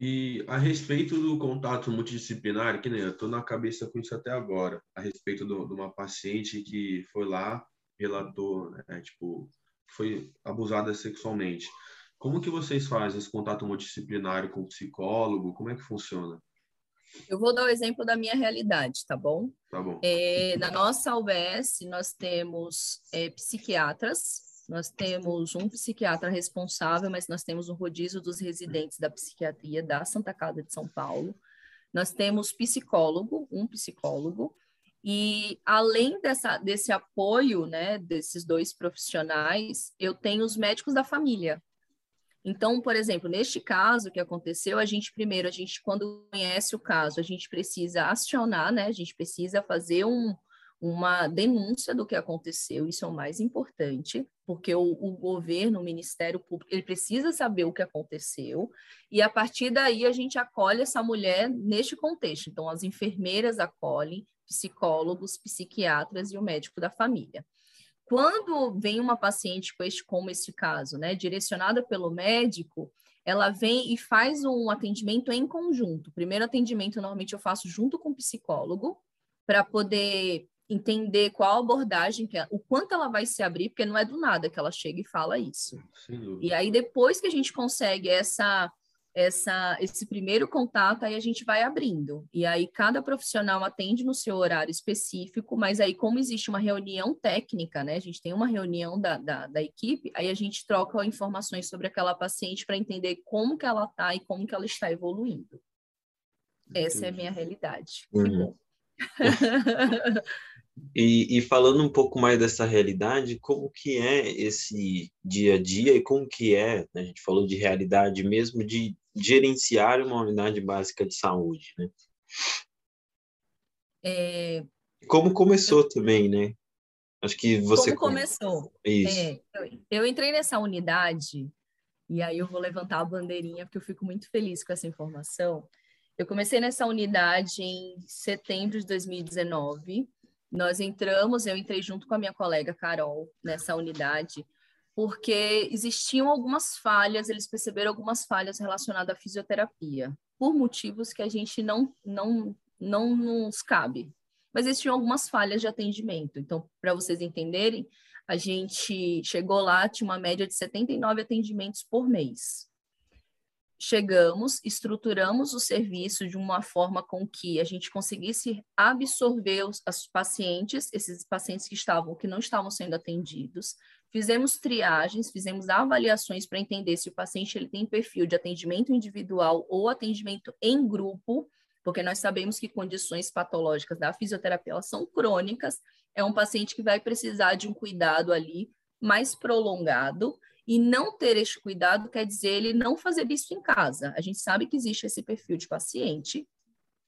E a respeito do contato multidisciplinar, que nem eu estou na cabeça com isso até agora, a respeito do, de uma paciente que foi lá, relatou, né, tipo, foi abusada sexualmente. Como que vocês fazem esse contato multidisciplinar com o psicólogo? Como é que funciona? Eu vou dar o exemplo da minha realidade, tá bom? Tá bom. É, na nossa UBS, nós temos é, psiquiatras, nós temos um psiquiatra responsável, mas nós temos um rodízio dos residentes da psiquiatria da Santa Casa de São Paulo. Nós temos psicólogo, um psicólogo, e além dessa, desse apoio, né, desses dois profissionais, eu tenho os médicos da família. Então, por exemplo, neste caso que aconteceu, a gente primeiro, a gente quando conhece o caso, a gente precisa acionar, né, a gente precisa fazer um, uma denúncia do que aconteceu, isso é o mais importante, porque o, o, governo, o Ministério Público, ele precisa saber o que aconteceu, e a partir daí a gente acolhe essa mulher neste contexto. Então, as enfermeiras acolhem, psicólogos, psiquiatras e o médico da família. Quando vem uma paciente com este, como este caso, né, direcionada pelo médico, ela vem e faz um atendimento em conjunto. O primeiro atendimento, normalmente, eu faço junto com o psicólogo, para poder entender qual abordagem, que é, o quanto ela vai se abrir, porque não é do nada que ela chega e fala isso. E aí, depois que a gente consegue essa, essa, esse primeiro contato, aí a gente vai abrindo. E aí, cada profissional atende no seu horário específico, mas aí, como existe uma reunião técnica, né? A gente tem uma reunião da, da, da equipe, aí a gente troca informações sobre aquela paciente para entender como que ela está e como que ela está evoluindo. Essa é a minha realidade. Uhum. [laughs] E, e, falando um pouco mais dessa realidade, como que é esse dia a dia e como que é, né, a gente falou de realidade mesmo, de gerenciar uma unidade básica de saúde, né? É... Como começou também, né? Acho que você... Como começou? Isso. É, eu, eu entrei nessa unidade, e aí eu vou levantar a bandeirinha, porque eu fico muito feliz com essa informação. Eu comecei nessa unidade em setembro de 2019, nós entramos, eu entrei junto com a minha colega Carol nessa unidade, porque existiam algumas falhas, eles perceberam algumas falhas relacionadas à fisioterapia, por motivos que a gente não, não, não nos cabe. Mas existiam algumas falhas de atendimento. Então, para vocês entenderem, a gente chegou lá, tinha uma média de 79 atendimentos por mês chegamos, estruturamos o serviço de uma forma com que a gente conseguisse absorver os, pacientes, esses pacientes que estavam, que não estavam sendo atendidos, fizemos triagens, fizemos avaliações para entender se o paciente ele tem perfil de atendimento individual ou atendimento em grupo, porque nós sabemos que condições patológicas da fisioterapia são crônicas, é um paciente que vai precisar de um cuidado ali mais prolongado e não ter este cuidado quer dizer ele não fazer isso em casa. A gente sabe que existe esse perfil de paciente.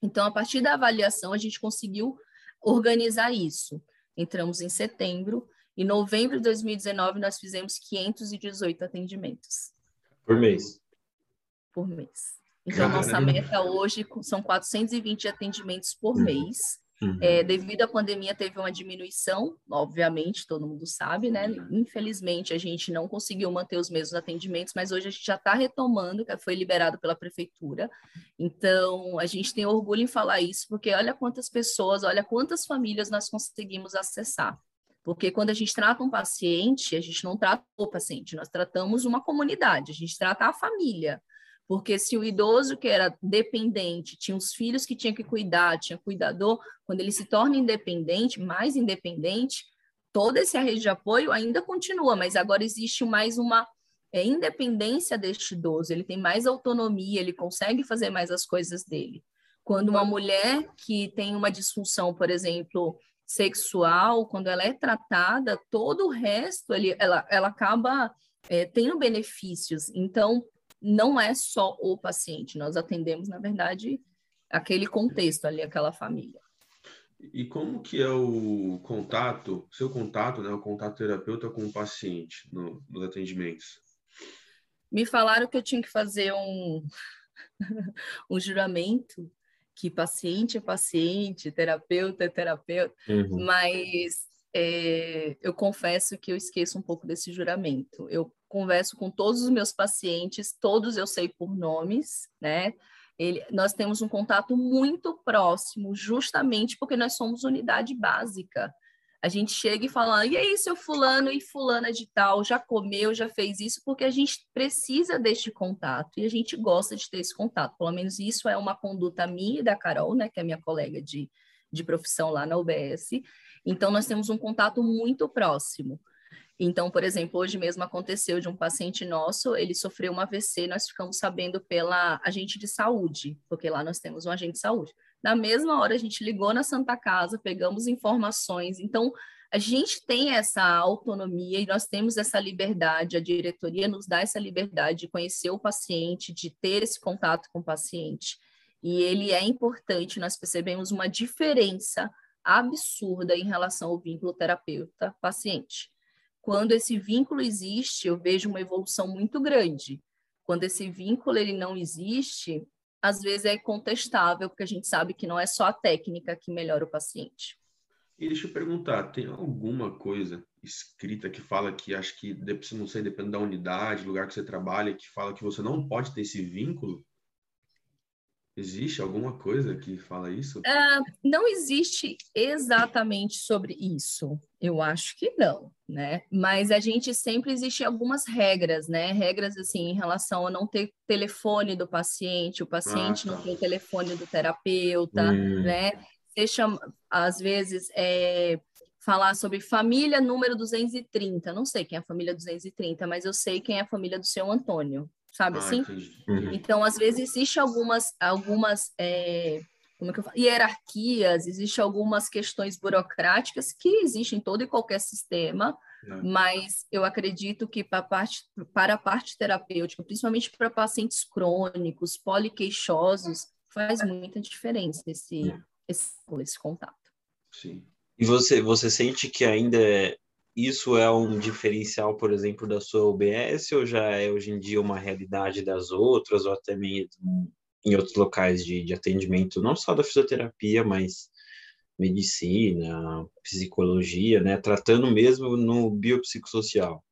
Então, a partir da avaliação, a gente conseguiu organizar isso. Entramos em setembro. Em novembro de 2019, nós fizemos 518 atendimentos. Por mês. Por mês. Então, nossa meta hoje são 420 atendimentos por uhum. mês. Uhum. É, devido à pandemia, teve uma diminuição, obviamente, todo mundo sabe, né? Infelizmente, a gente não conseguiu manter os mesmos atendimentos, mas hoje a gente já está retomando, que foi liberado pela prefeitura. Então, a gente tem orgulho em falar isso, porque olha quantas pessoas, olha quantas famílias nós conseguimos acessar. Porque quando a gente trata um paciente, a gente não trata o paciente, nós tratamos uma comunidade, a gente trata a família. Porque se o idoso que era dependente, tinha os filhos que tinha que cuidar, tinha cuidador, quando ele se torna independente, mais independente, toda essa rede de apoio ainda continua, mas agora existe mais uma é, independência deste idoso, ele tem mais autonomia, ele consegue fazer mais as coisas dele. Quando uma mulher que tem uma disfunção, por exemplo, sexual, quando ela é tratada, todo o resto ele, ela, ela acaba é, tendo benefícios. Então, não é só o paciente, nós atendemos, na verdade, aquele contexto ali, aquela família. E como que é o contato, seu contato, né, o contato terapeuta com o paciente no, nos atendimentos? Me falaram que eu tinha que fazer um, [laughs] um juramento, que paciente é paciente, terapeuta é terapeuta, uhum. mas é, eu confesso que eu esqueço um pouco desse juramento. Eu converso com todos os meus pacientes, todos eu sei por nomes, né? Ele, nós temos um contato muito próximo, justamente porque nós somos unidade básica. A gente chega e fala, e aí, seu fulano e fulana de tal, já comeu, já fez isso, porque a gente precisa deste contato e a gente gosta de ter esse contato. Pelo menos isso é uma conduta minha e da Carol, né, que é minha colega de, de profissão lá na UBS. Então, nós temos um contato muito próximo. Então, por exemplo, hoje mesmo aconteceu de um paciente nosso, ele sofreu um AVC, nós ficamos sabendo pela agente de saúde, porque lá nós temos um agente de saúde. Na mesma hora a gente ligou na Santa Casa, pegamos informações. Então, a gente tem essa autonomia e nós temos essa liberdade, a diretoria nos dá essa liberdade de conhecer o paciente, de ter esse contato com o paciente. E ele é importante, nós percebemos uma diferença absurda em relação ao vínculo terapeuta-paciente. Quando esse vínculo existe, eu vejo uma evolução muito grande. Quando esse vínculo ele não existe, às vezes é contestável, porque a gente sabe que não é só a técnica que melhora o paciente. E deixa eu perguntar, tem alguma coisa escrita que fala que acho que, não sei, depende da unidade, lugar que você trabalha, que fala que você não pode ter esse vínculo? Existe alguma coisa que fala isso? Uh, não existe exatamente sobre isso. Eu acho que não, né? Mas a gente sempre existe algumas regras, né? Regras assim em relação a não ter telefone do paciente, o paciente ah, tá. não ter o telefone do terapeuta, hum. né? Deixa às vezes é, falar sobre família número 230. Não sei quem é a família 230, mas eu sei quem é a família do seu Antônio sabe ah, assim? Uhum. Então, às vezes, existe algumas, algumas é, como é que eu falo? hierarquias, existe algumas questões burocráticas que existem em todo e qualquer sistema, é. mas eu acredito que para a parte, para a parte terapêutica, principalmente para pacientes crônicos, poliqueixosos, faz muita diferença esse, é. esse, esse contato. Sim. E você, você sente que ainda é isso é um diferencial, por exemplo, da sua UBS ou já é hoje em dia uma realidade das outras ou até mesmo em outros locais de, de atendimento, não só da fisioterapia, mas medicina, psicologia, né? Tratando mesmo no biopsicossocial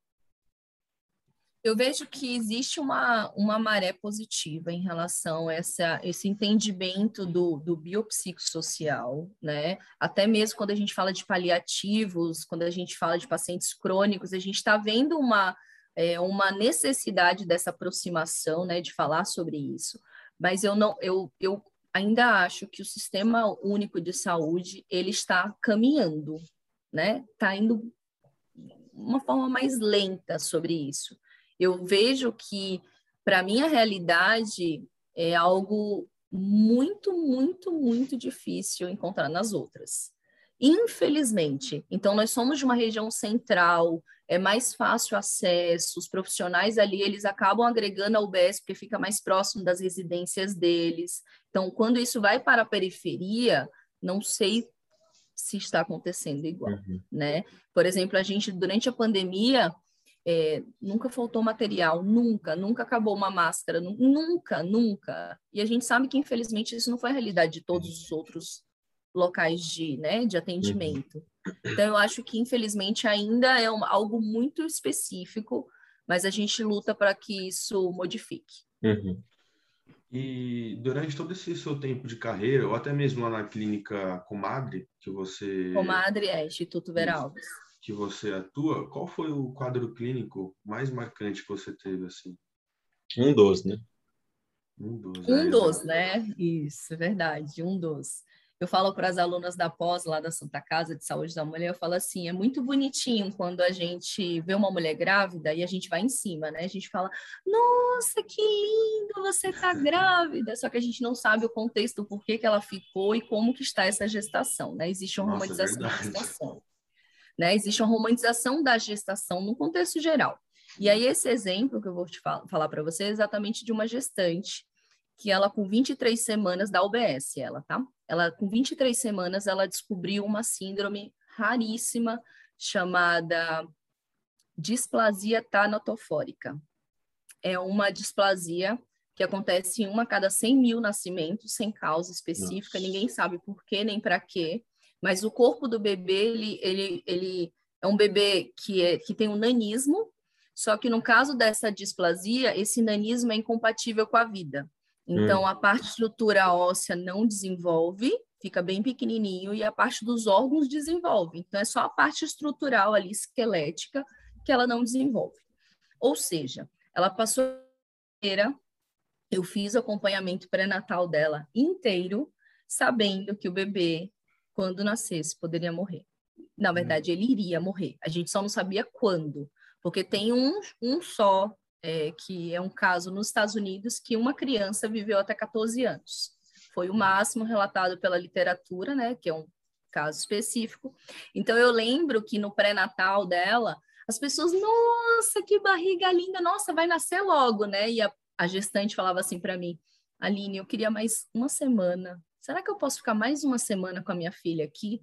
eu vejo que existe uma, uma maré positiva em relação a essa, esse entendimento do, do biopsicossocial, né? Até mesmo quando a gente fala de paliativos, quando a gente fala de pacientes crônicos, a gente está vendo uma, é, uma necessidade dessa aproximação, né? De falar sobre isso. Mas eu não, eu, eu ainda acho que o sistema único de saúde ele está caminhando, né? Está indo uma forma mais lenta sobre isso. Eu vejo que, para minha realidade, é algo muito, muito, muito difícil encontrar nas outras. Infelizmente. Então, nós somos de uma região central, é mais fácil acesso, os profissionais ali, eles acabam agregando ao UBS porque fica mais próximo das residências deles. Então, quando isso vai para a periferia, não sei se está acontecendo igual, uhum. né? Por exemplo, a gente, durante a pandemia, é, nunca faltou material, nunca, nunca acabou uma máscara, nunca, nunca. E a gente sabe que, infelizmente, isso não foi a realidade de todos os outros locais de, né, de atendimento. Então, eu acho que, infelizmente, ainda é um, algo muito específico, mas a gente luta para que isso modifique. Uhum. E durante todo esse seu tempo de carreira, ou até mesmo lá na clínica Comadre, que você. Comadre é Instituto Vera Alves que você atua, qual foi o quadro clínico mais marcante que você teve assim? Um dos, né? Um dos. Um é, dos, né? Isso, é verdade, um dos. Eu falo para as alunas da pós lá da Santa Casa de Saúde da Mulher, eu falo assim, é muito bonitinho quando a gente vê uma mulher grávida e a gente vai em cima, né? A gente fala, nossa, que lindo, você tá [laughs] grávida. Só que a gente não sabe o contexto, por que, que ela ficou e como que está essa gestação, né? Existe uma nossa, é romantização da gestação. Né? Existe uma romantização da gestação no contexto geral. E aí, esse exemplo que eu vou te fal falar para você é exatamente de uma gestante que ela, com 23 semanas, da UBS, ela, tá? Ela, com 23 semanas, ela descobriu uma síndrome raríssima chamada displasia tanatofórica. É uma displasia que acontece em uma a cada 100 mil nascimentos, sem causa específica, Nossa. ninguém sabe por quê nem para quê. Mas o corpo do bebê, ele, ele, ele é um bebê que, é, que tem um nanismo, Só que no caso dessa displasia, esse nanismo é incompatível com a vida. Então, hum. a parte estrutura óssea não desenvolve, fica bem pequenininho, e a parte dos órgãos desenvolve. Então, é só a parte estrutural ali, esquelética, que ela não desenvolve. Ou seja, ela passou eu fiz o acompanhamento pré-natal dela inteiro, sabendo que o bebê, quando nascesse, poderia morrer. Na verdade, ele iria morrer. A gente só não sabia quando, porque tem um, um só, é, que é um caso nos Estados Unidos, que uma criança viveu até 14 anos. Foi o máximo relatado pela literatura, né, que é um caso específico. Então, eu lembro que no pré-natal dela, as pessoas, nossa, que barriga linda, nossa, vai nascer logo, né? E a, a gestante falava assim para mim, Aline, eu queria mais uma semana. Será que eu posso ficar mais uma semana com a minha filha aqui?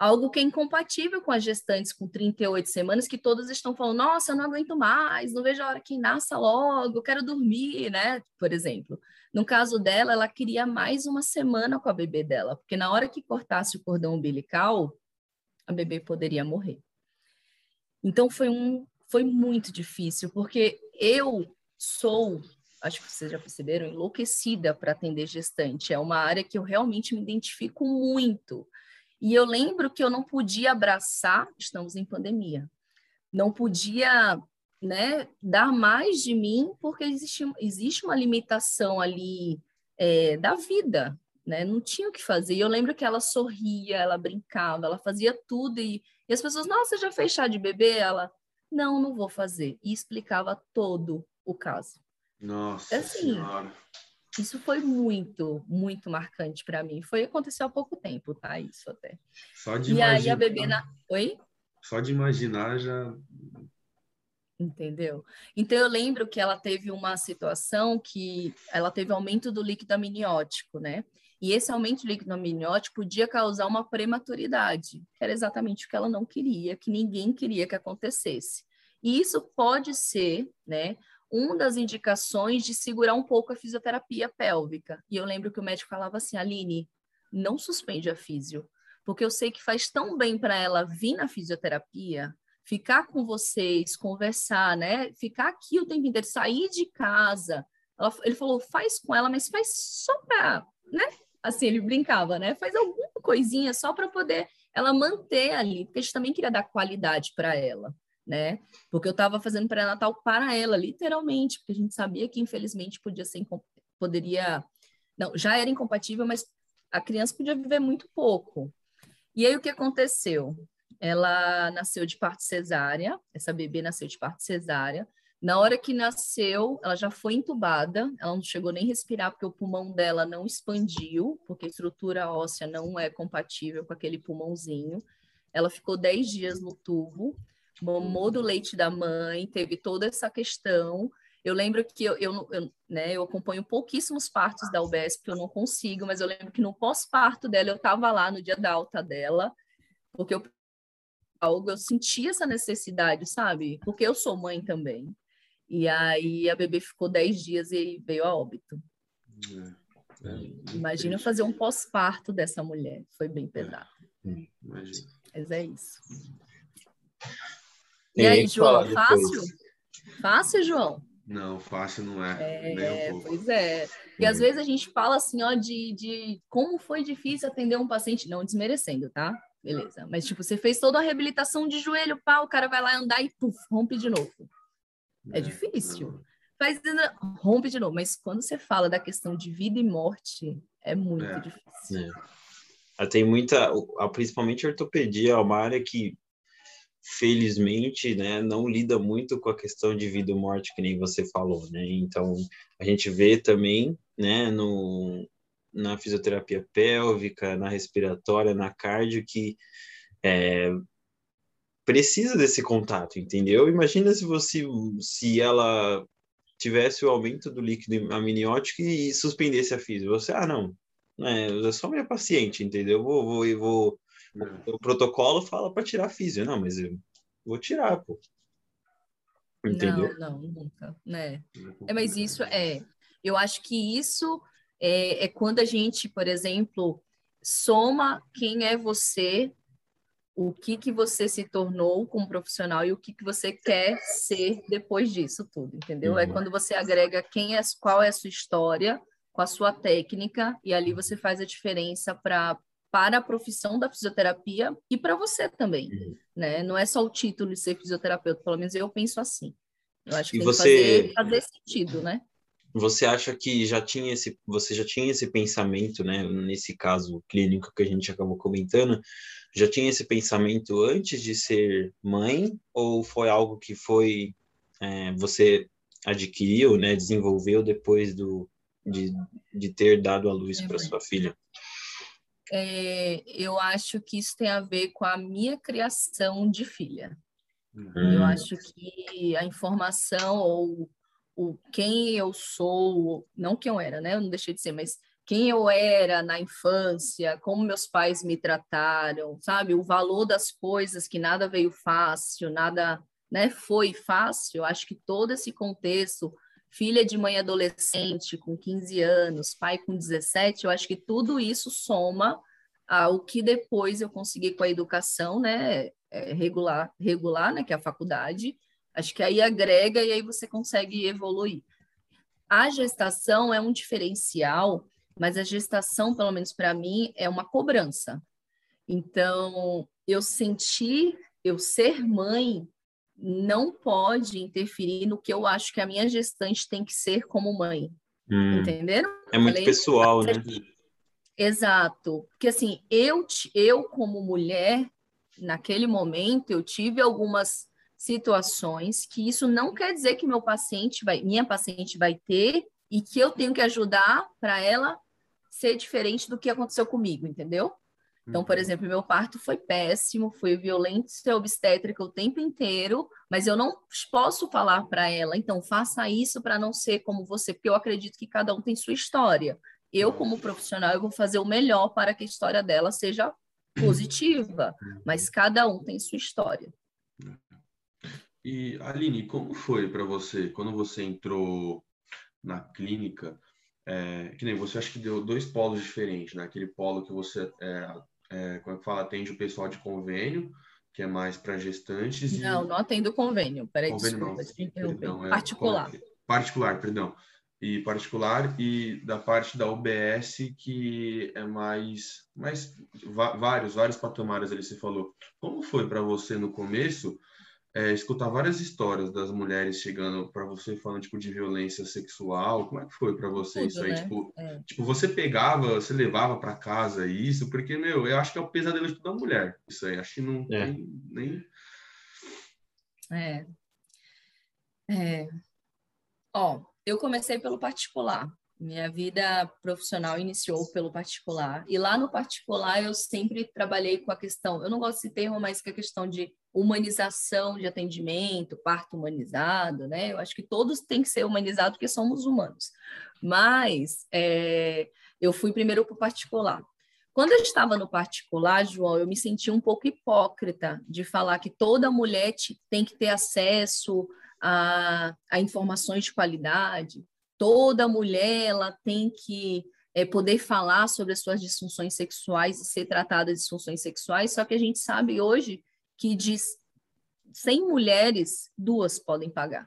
algo que é incompatível com as gestantes com 38 semanas, que todas estão falando, nossa, eu não aguento mais, não vejo a hora que nasça logo, quero dormir, né? Por exemplo. No caso dela, ela queria mais uma semana com a bebê dela, porque na hora que cortasse o cordão umbilical, a bebê poderia morrer. Então foi um foi muito difícil, porque eu sou, acho que vocês já perceberam, enlouquecida para atender gestante. É uma área que eu realmente me identifico muito. E eu lembro que eu não podia abraçar, estamos em pandemia, não podia né, dar mais de mim, porque existe, existe uma limitação ali é, da vida, né? Não tinha o que fazer. E eu lembro que ela sorria, ela brincava, ela fazia tudo, e, e as pessoas, nossa, já fez chá de bebê? Ela, não, não vou fazer. E explicava todo o caso. Nossa assim, senhora. Isso foi muito, muito marcante para mim. Foi aconteceu há pouco tempo, tá? Isso até. Só de e imaginar. aí a bebê na. Oi? Só de imaginar já. Entendeu? Então eu lembro que ela teve uma situação que ela teve aumento do líquido amniótico, né? E esse aumento do líquido amniótico podia causar uma prematuridade, que era exatamente o que ela não queria, que ninguém queria que acontecesse. E isso pode ser, né, uma das indicações de segurar um pouco a fisioterapia pélvica. E eu lembro que o médico falava assim, Aline, não suspende a físio, porque eu sei que faz tão bem para ela vir na fisioterapia, ficar com vocês, conversar, né? Ficar aqui o tempo inteiro, sair de casa. Ela, ele falou, faz com ela, mas faz só para, né? Assim, ele brincava, né? Faz alguma coisinha só para poder ela manter ali, porque a gente também queria dar qualidade para ela né? Porque eu estava fazendo pré-natal para ela, literalmente, porque a gente sabia que infelizmente podia ser poderia não, já era incompatível, mas a criança podia viver muito pouco. E aí o que aconteceu? Ela nasceu de parto cesárea, essa bebê nasceu de parto cesárea. Na hora que nasceu, ela já foi entubada, ela não chegou nem a respirar porque o pulmão dela não expandiu, porque a estrutura óssea não é compatível com aquele pulmãozinho. Ela ficou 10 dias no tubo mamou do leite da mãe, teve toda essa questão. Eu lembro que eu, eu, eu, né, eu acompanho pouquíssimos partos da UBS, porque eu não consigo, mas eu lembro que no pós-parto dela, eu estava lá no dia da alta dela, porque eu, algo, eu senti essa necessidade, sabe? Porque eu sou mãe também. E aí a bebê ficou 10 dias e veio a óbito. É, é, Imagina fazer um pós-parto dessa mulher, foi bem pesado. É, Mas é isso. E aí, João, fácil? Fácil, João? Não, fácil não é. É, um pois é. E às vezes a gente fala assim, ó, de, de como foi difícil atender um paciente, não desmerecendo, tá? Beleza. Mas, tipo, você fez toda a reabilitação de joelho, pá, o cara vai lá andar e puf, rompe de novo. É, é difícil. Não. Faz, rompe de novo. Mas quando você fala da questão de vida e morte, é muito é. difícil. É. Tem muita, principalmente a ortopedia, é uma área que felizmente, né, não lida muito com a questão de vida ou morte, que nem você falou, né? Então, a gente vê também, né, no, na fisioterapia pélvica, na respiratória, na cardio, que é, precisa desse contato, entendeu? Imagina se você, se ela tivesse o aumento do líquido amniótico e suspendesse a física. Você, ah, não, é, é só minha paciente, entendeu? Vou, vou, vou o protocolo fala para tirar físio. Não, mas eu vou tirar, pô. Entendeu? Não, não, nunca, né? É, mas isso é... Eu acho que isso é, é quando a gente, por exemplo, soma quem é você, o que que você se tornou como profissional e o que que você quer ser depois disso tudo, entendeu? É uhum. É quando você agrega quem é, qual é a sua história com a sua técnica e ali você faz a diferença para para a profissão da fisioterapia e para você também, uhum. né? Não é só o título de ser fisioterapeuta, pelo menos eu penso assim. Eu acho que e tem você... que fazer, fazer sentido, né? Você acha que já tinha esse, você já tinha esse pensamento, né? Nesse caso clínico que a gente acabou comentando, já tinha esse pensamento antes de ser mãe ou foi algo que foi é, você adquiriu, né? Desenvolveu depois do de, de ter dado a luz é para sua filha? É, eu acho que isso tem a ver com a minha criação de filha. Uhum. Eu acho que a informação ou o quem eu sou, não quem eu era, né? Eu não deixei de ser, mas quem eu era na infância, como meus pais me trataram, sabe? O valor das coisas, que nada veio fácil, nada né, foi fácil. Eu acho que todo esse contexto, filha de mãe adolescente com 15 anos, pai com 17, eu acho que tudo isso soma ao que depois eu consegui com a educação, né, é, regular, regular, né, que é a faculdade, Acho que aí agrega e aí você consegue evoluir. A gestação é um diferencial, mas a gestação, pelo menos para mim, é uma cobrança. Então, eu senti, eu ser mãe não pode interferir no que eu acho que a minha gestante tem que ser como mãe. Hum, Entenderam? É muito Falei, pessoal, né? Exato. Porque assim, eu, eu como mulher, naquele momento, eu tive algumas situações que isso não quer dizer que meu paciente vai, minha paciente vai ter e que eu tenho que ajudar para ela ser diferente do que aconteceu comigo, entendeu? Então, por uhum. exemplo, meu parto foi péssimo, foi violência obstétrica o tempo inteiro, mas eu não posso falar para ela, então faça isso para não ser como você, porque eu acredito que cada um tem sua história. Eu, como profissional, eu vou fazer o melhor para que a história dela seja positiva, mas uhum. cada um tem sua história. E Aline, como foi para você quando você entrou na clínica? É, que nem você acha que deu dois polos diferentes, né? Aquele polo que você, é, é, como é que fala, atende o pessoal de convênio, que é mais para gestantes. Não, e... não atendo convênio. Peraí, convênio desculpa, não. Perdão, é particular. particular, perdão. E particular e da parte da UBS que é mais, mais vários, vários patamares ali você falou. Como foi para você no começo? É, escutar várias histórias das mulheres chegando para você falando tipo de violência sexual. Como é que foi para você Tudo, isso aí? Né? Tipo, é. tipo, você pegava, você levava para casa isso, porque meu, eu acho que é o pesadelo de toda mulher. Isso aí, acho que não é. tem nem É. É. Ó, eu comecei pelo particular. Minha vida profissional iniciou pelo particular. E lá no particular eu sempre trabalhei com a questão, eu não gosto desse termo, mas que a questão de humanização de atendimento, parto humanizado, né? Eu acho que todos têm que ser humanizados porque somos humanos. Mas é, eu fui primeiro para o particular. Quando eu estava no particular, João, eu me senti um pouco hipócrita de falar que toda mulher tem que ter acesso a, a informações de qualidade, toda mulher ela tem que é, poder falar sobre as suas disfunções sexuais e ser tratada de disfunções sexuais, só que a gente sabe hoje que de 100 mulheres, duas podem pagar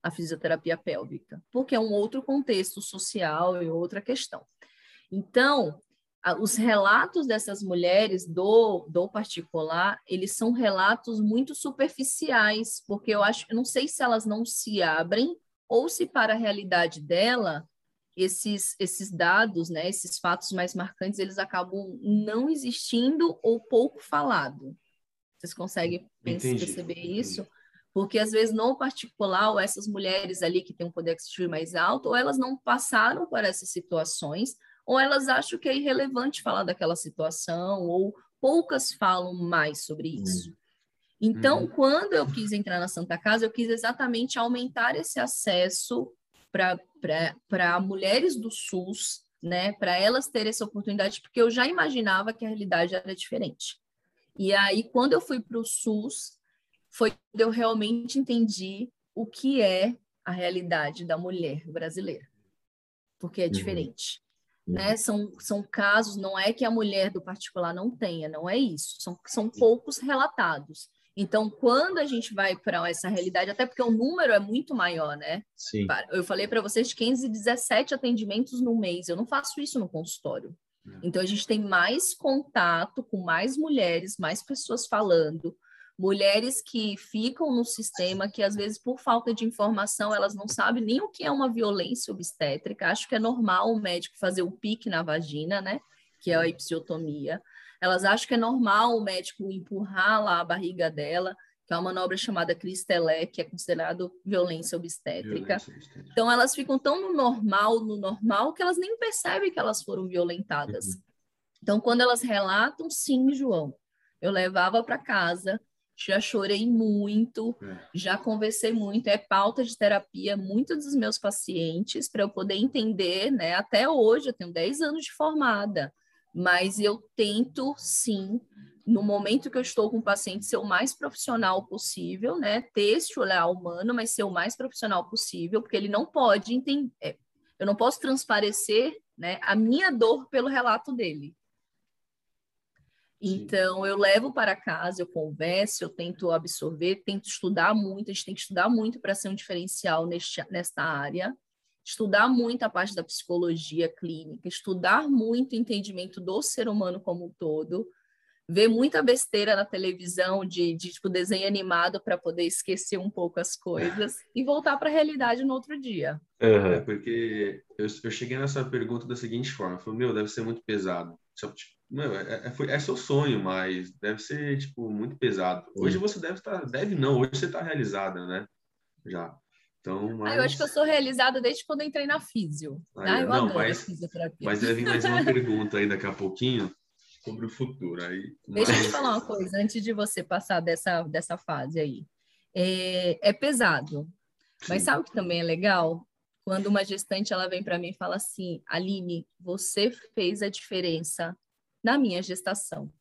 a fisioterapia pélvica, porque é um outro contexto social e outra questão. Então, os relatos dessas mulheres do, do particular, eles são relatos muito superficiais, porque eu acho, eu não sei se elas não se abrem ou se para a realidade dela esses esses dados, né, esses fatos mais marcantes, eles acabam não existindo ou pouco falado. Vocês conseguem Entendi. perceber isso? Porque às vezes no particular, essas mulheres ali que têm um poder aquisitivo mais alto, ou elas não passaram por essas situações, ou elas acham que é irrelevante falar daquela situação, ou poucas falam mais sobre isso. Então, uhum. quando eu quis entrar na Santa Casa, eu quis exatamente aumentar esse acesso para mulheres do SUS, né, para elas terem essa oportunidade, porque eu já imaginava que a realidade era diferente. E aí, quando eu fui para o SUS, foi quando eu realmente entendi o que é a realidade da mulher brasileira, porque é uhum. diferente. né? São, são casos, não é que a mulher do particular não tenha, não é isso, são, são poucos relatados. Então, quando a gente vai para essa realidade, até porque o número é muito maior, né? Sim. Eu falei para vocês 15, 17 atendimentos no mês, eu não faço isso no consultório. Então, a gente tem mais contato com mais mulheres, mais pessoas falando, mulheres que ficam no sistema, que às vezes, por falta de informação, elas não sabem nem o que é uma violência obstétrica. Acho que é normal o médico fazer o pique na vagina, né? Que é a episiotomia. Elas acham que é normal o médico empurrar lá a barriga dela, que é uma manobra chamada Cristelé, que é considerado violência obstétrica. violência obstétrica. Então, elas ficam tão no normal, no normal, que elas nem percebem que elas foram violentadas. Uhum. Então, quando elas relatam, sim, João, eu levava para casa, já chorei muito, é. já conversei muito, é pauta de terapia muitos dos meus pacientes para eu poder entender, né? Até hoje, eu tenho 10 anos de formada, mas eu tento sim, no momento que eu estou com o paciente, ser o mais profissional possível, né? Ter esse olhar humano, mas ser o mais profissional possível, porque ele não pode entender, é, eu não posso transparecer né, a minha dor pelo relato dele. Então, eu levo para casa, eu converso, eu tento absorver, tento estudar muito, a gente tem que estudar muito para ser um diferencial neste, nesta área, estudar muito a parte da psicologia clínica, estudar muito o entendimento do ser humano como um todo, ver muita besteira na televisão de, de tipo, desenho animado para poder esquecer um pouco as coisas [laughs] e voltar para a realidade no outro dia. Uhum. É porque eu, eu cheguei nessa pergunta da seguinte forma, falei, meu, deve ser muito pesado. Tipo, meu, é, é, é, seu sonho, mas deve ser, tipo, muito pesado. Hoje você deve estar... Deve não, hoje você está realizada, né? Já. Então, mas... ah, eu acho que eu sou realizada desde quando entrei na físio. Ah, eu não, mas, mas deve vir mais uma [laughs] pergunta aí daqui a pouquinho sobre o futuro. Aí, Deixa eu te falar uma coisa, antes de você passar dessa, dessa fase aí. É, é pesado, Sim. mas sabe o que também é legal? Quando uma gestante ela vem para mim e fala assim, Aline, você fez a diferença na minha gestação.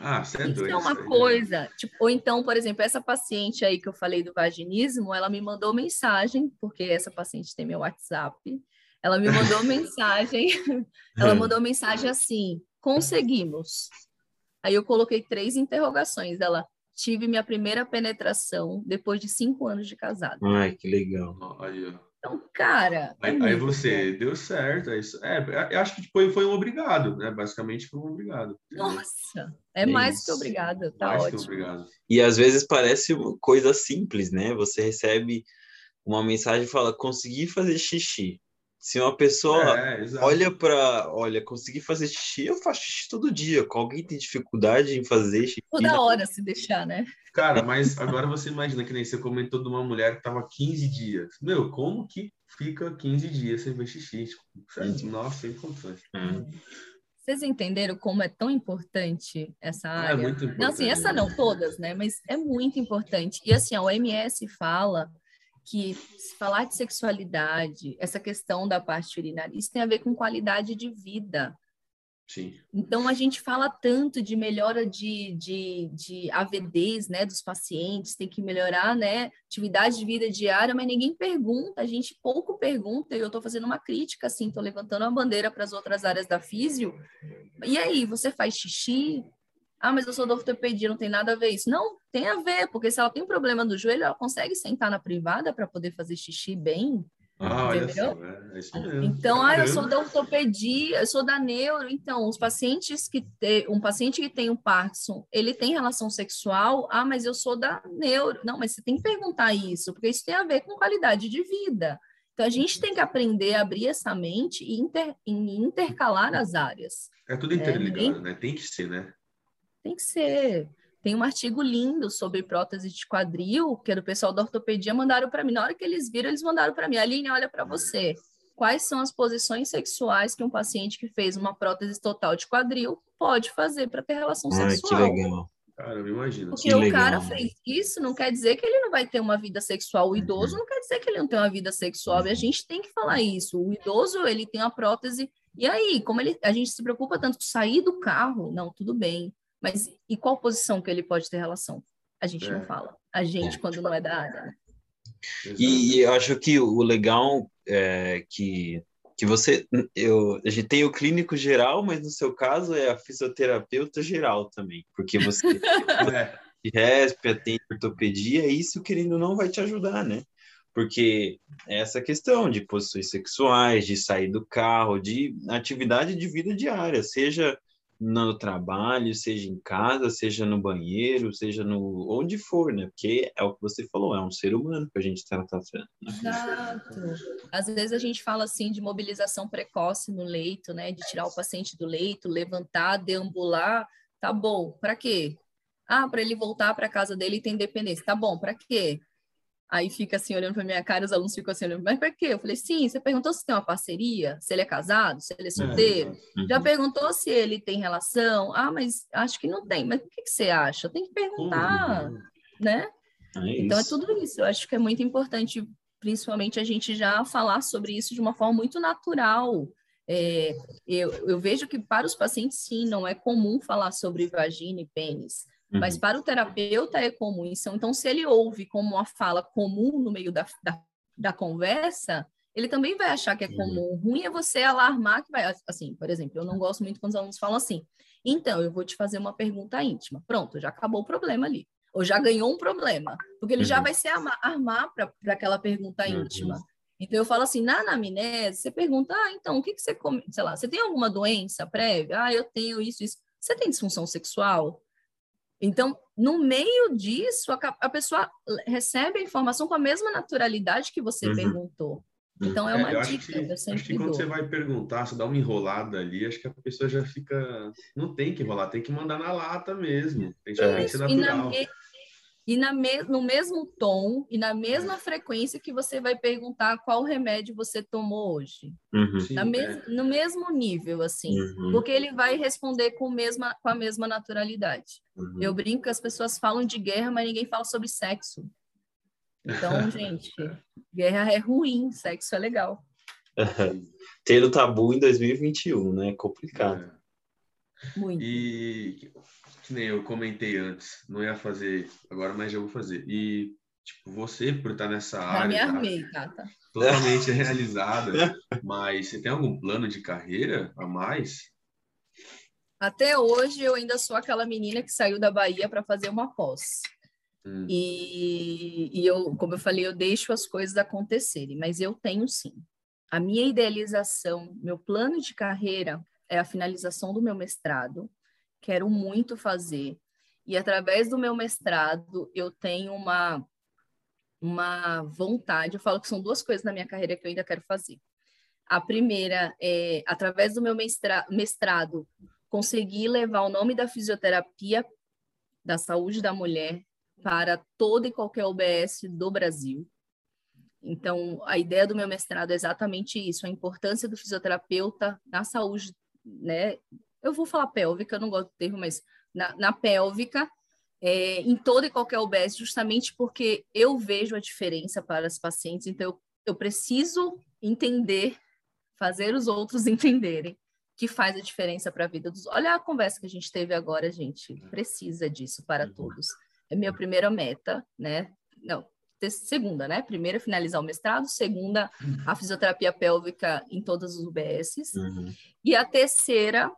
Ah, você é Isso é uma né? coisa. Tipo, ou então, por exemplo, essa paciente aí que eu falei do vaginismo, ela me mandou mensagem, porque essa paciente tem meu WhatsApp. Ela me mandou [laughs] mensagem, [laughs] ela mandou mensagem assim: conseguimos. Aí eu coloquei três interrogações. Ela, tive minha primeira penetração depois de cinco anos de casado. Ai, que legal. Aí, ó. Então, cara. Aí, é aí você deu certo. É, isso. é, eu acho que foi, foi um obrigado, né? Basicamente foi um obrigado. Nossa, é, é mais isso. que obrigado. Tá mais ótimo. que obrigado. E às vezes parece coisa simples, né? Você recebe uma mensagem e fala: consegui fazer xixi. Se uma pessoa é, olha para, olha, conseguir fazer xixi, eu faço xixi todo dia. Com alguém tem dificuldade em fazer xixi? Toda hora se deixar, né? Cara, mas agora você imagina que nem você comentou de uma mulher que tava 15 dias. Meu, como que fica 15 dias sem ver xixi? Tipo, Nossa, sem condições. Hum. Vocês entenderam como é tão importante essa área? É muito importante. Não, assim, essa não, todas, né? Mas é muito importante. E assim, a OMS fala que se falar de sexualidade, essa questão da parte urinária, isso tem a ver com qualidade de vida. Sim. Então, a gente fala tanto de melhora de, de, de AVDs, né, dos pacientes, tem que melhorar, né, atividade de vida diária, mas ninguém pergunta, a gente pouco pergunta, e eu estou fazendo uma crítica, assim, estou levantando a bandeira para as outras áreas da físio. E aí, você faz xixi? Ah, mas eu sou da ortopedia, não tem nada a ver isso. Não, tem a ver, porque se ela tem problema do joelho, ela consegue sentar na privada para poder fazer xixi bem. Ah, entendeu? só, é, isso mesmo. Então, ah, eu sou da ortopedia, eu sou da neuro. Então, os pacientes que tem, um paciente que tem o Parkinson, ele tem relação sexual. Ah, mas eu sou da neuro. Não, mas você tem que perguntar isso, porque isso tem a ver com qualidade de vida. Então, a gente tem que aprender a abrir essa mente e inter, intercalar as áreas. É tudo interligado, é, né? Tem que ser, né? Tem que ser. Tem um artigo lindo sobre prótese de quadril, que é do pessoal da ortopedia, mandaram para mim. Na hora que eles viram, eles mandaram para mim. Aline, olha para você. Quais são as posições sexuais que um paciente que fez uma prótese total de quadril pode fazer para ter relação Ai, sexual? Que legal. Cara, eu imagino. Porque que o legal. cara fez isso, não quer dizer que ele não vai ter uma vida sexual. O idoso uhum. não quer dizer que ele não tem uma vida sexual. Uhum. E a gente tem que falar isso. O idoso, ele tem a prótese. E aí, como ele, a gente se preocupa tanto com sair do carro, não, tudo bem. Mas e qual posição que ele pode ter relação? A gente é. não fala. A gente, é. quando não é da área. Né? E, e, eu acho que o legal é que que você, eu, a gente tem o clínico geral, mas no seu caso é a fisioterapeuta geral também, porque você [laughs] é. respe, tem ortopedia, isso querendo não vai te ajudar, né? Porque é essa questão de posições sexuais, de sair do carro, de atividade de vida diária, seja no trabalho, seja em casa, seja no banheiro, seja no onde for, né? Porque é o que você falou, é um ser humano que a gente está tratando. Né? Exato. Às vezes a gente fala assim de mobilização precoce no leito, né? De tirar o paciente do leito, levantar, deambular, tá bom? Para quê? Ah, para ele voltar para casa dele e ter independência. Tá bom, para quê? Aí fica assim olhando para minha cara, os alunos ficam assim olhando, mas para quê? Eu falei, sim, você perguntou se tem uma parceria, se ele é casado, se ele é, é solteiro. É, Já perguntou se ele tem relação? Ah, mas acho que não tem. Mas o que, que você acha? Tem que perguntar, uhum. né? É então é tudo isso. Eu acho que é muito importante, principalmente, a gente já falar sobre isso de uma forma muito natural. É, eu, eu vejo que para os pacientes, sim, não é comum falar sobre vagina e pênis. Mas uhum. para o terapeuta é comum isso. Então, se ele ouve como uma fala comum no meio da, da, da conversa, ele também vai achar que é uhum. comum. Ruim é você alarmar que vai. Assim, por exemplo, eu não gosto muito quando os alunos falam assim. Então, eu vou te fazer uma pergunta íntima. Pronto, já acabou o problema ali. Ou já ganhou um problema. Porque ele uhum. já vai se armar, armar para aquela pergunta uhum. íntima. Então, eu falo assim, na anamnese, você pergunta, ah, então, o que, que você come? Sei lá, você tem alguma doença prévia? Ah, eu tenho isso, isso. Você tem disfunção sexual? Então, no meio disso, a, a, pessoa recebe a informação com a mesma naturalidade que você uhum. perguntou. Então, é uma é, dica. Que, eu sempre acho que quando dou. você vai perguntar, você dá uma enrolada ali, acho que a pessoa já fica. Não tem que enrolar, tem que mandar na lata mesmo. Tem que é. ser natural. E na, e na me, no mesmo tom e na mesma frequência que você vai perguntar qual remédio você tomou hoje. Uhum. Sim, me, é. No mesmo nível, assim. Uhum. Porque ele vai responder com, mesma, com a mesma naturalidade. Uhum. Eu brinco que as pessoas falam de guerra, mas ninguém fala sobre sexo. Então, [laughs] gente, guerra é ruim, sexo é legal. [laughs] Ter o tabu em 2021, né? Complicado. É. Muito. E que nem eu comentei antes, não ia fazer agora, mas já vou fazer. E, tipo, você, por estar nessa já área. Me tá armei, Tata. Totalmente [laughs] realizada. Mas você tem algum plano de carreira a mais? Até hoje eu ainda sou aquela menina que saiu da Bahia para fazer uma pós. Hum. E, e eu, como eu falei, eu deixo as coisas acontecerem, mas eu tenho sim. A minha idealização, meu plano de carreira é a finalização do meu mestrado quero muito fazer. E através do meu mestrado, eu tenho uma, uma vontade. Eu falo que são duas coisas na minha carreira que eu ainda quero fazer. A primeira é, através do meu mestrado, mestrado conseguir levar o nome da fisioterapia da saúde da mulher para toda e qualquer UBS do Brasil. Então, a ideia do meu mestrado é exatamente isso, a importância do fisioterapeuta na saúde né, eu vou falar pélvica, eu não gosto do termo, mas na, na pélvica, é, em toda e qualquer UBS, justamente porque eu vejo a diferença para as pacientes, então eu, eu preciso entender, fazer os outros [laughs] entenderem que faz a diferença para a vida dos. Olha a conversa que a gente teve agora, gente. Precisa disso para uhum. todos. É minha primeira meta, né? Não, segunda, né? Primeira, finalizar o mestrado. Segunda, a uhum. fisioterapia pélvica em todas as UBSs. Uhum. E a terceira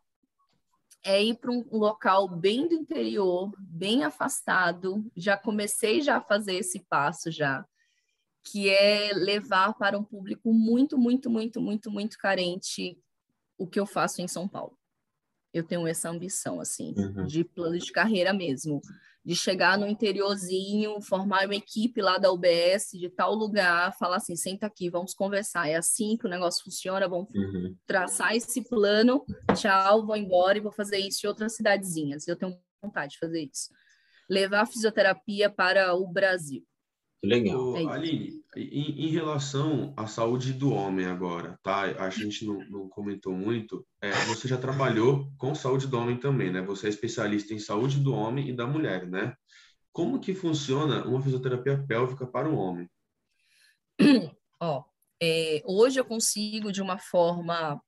é ir para um local bem do interior, bem afastado. Já comecei já a fazer esse passo já, que é levar para um público muito, muito, muito, muito, muito carente o que eu faço em São Paulo. Eu tenho essa ambição assim, uhum. de plano de carreira mesmo de chegar no interiorzinho, formar uma equipe lá da UBS de tal lugar, falar assim, senta aqui, vamos conversar, é assim que o negócio funciona, vamos uhum. traçar esse plano, tchau, vou embora e vou fazer isso em outras cidadezinhas. Eu tenho vontade de fazer isso. Levar a fisioterapia para o Brasil. Legal. É Aline, em, em, relação à saúde do homem agora, tá? A gente não, não comentou muito. É, você já trabalhou com saúde do homem também, né? Você é especialista em saúde do homem e da mulher, né? Como que funciona uma fisioterapia pélvica para o homem? [clears throat] Ó, é, hoje eu consigo de uma forma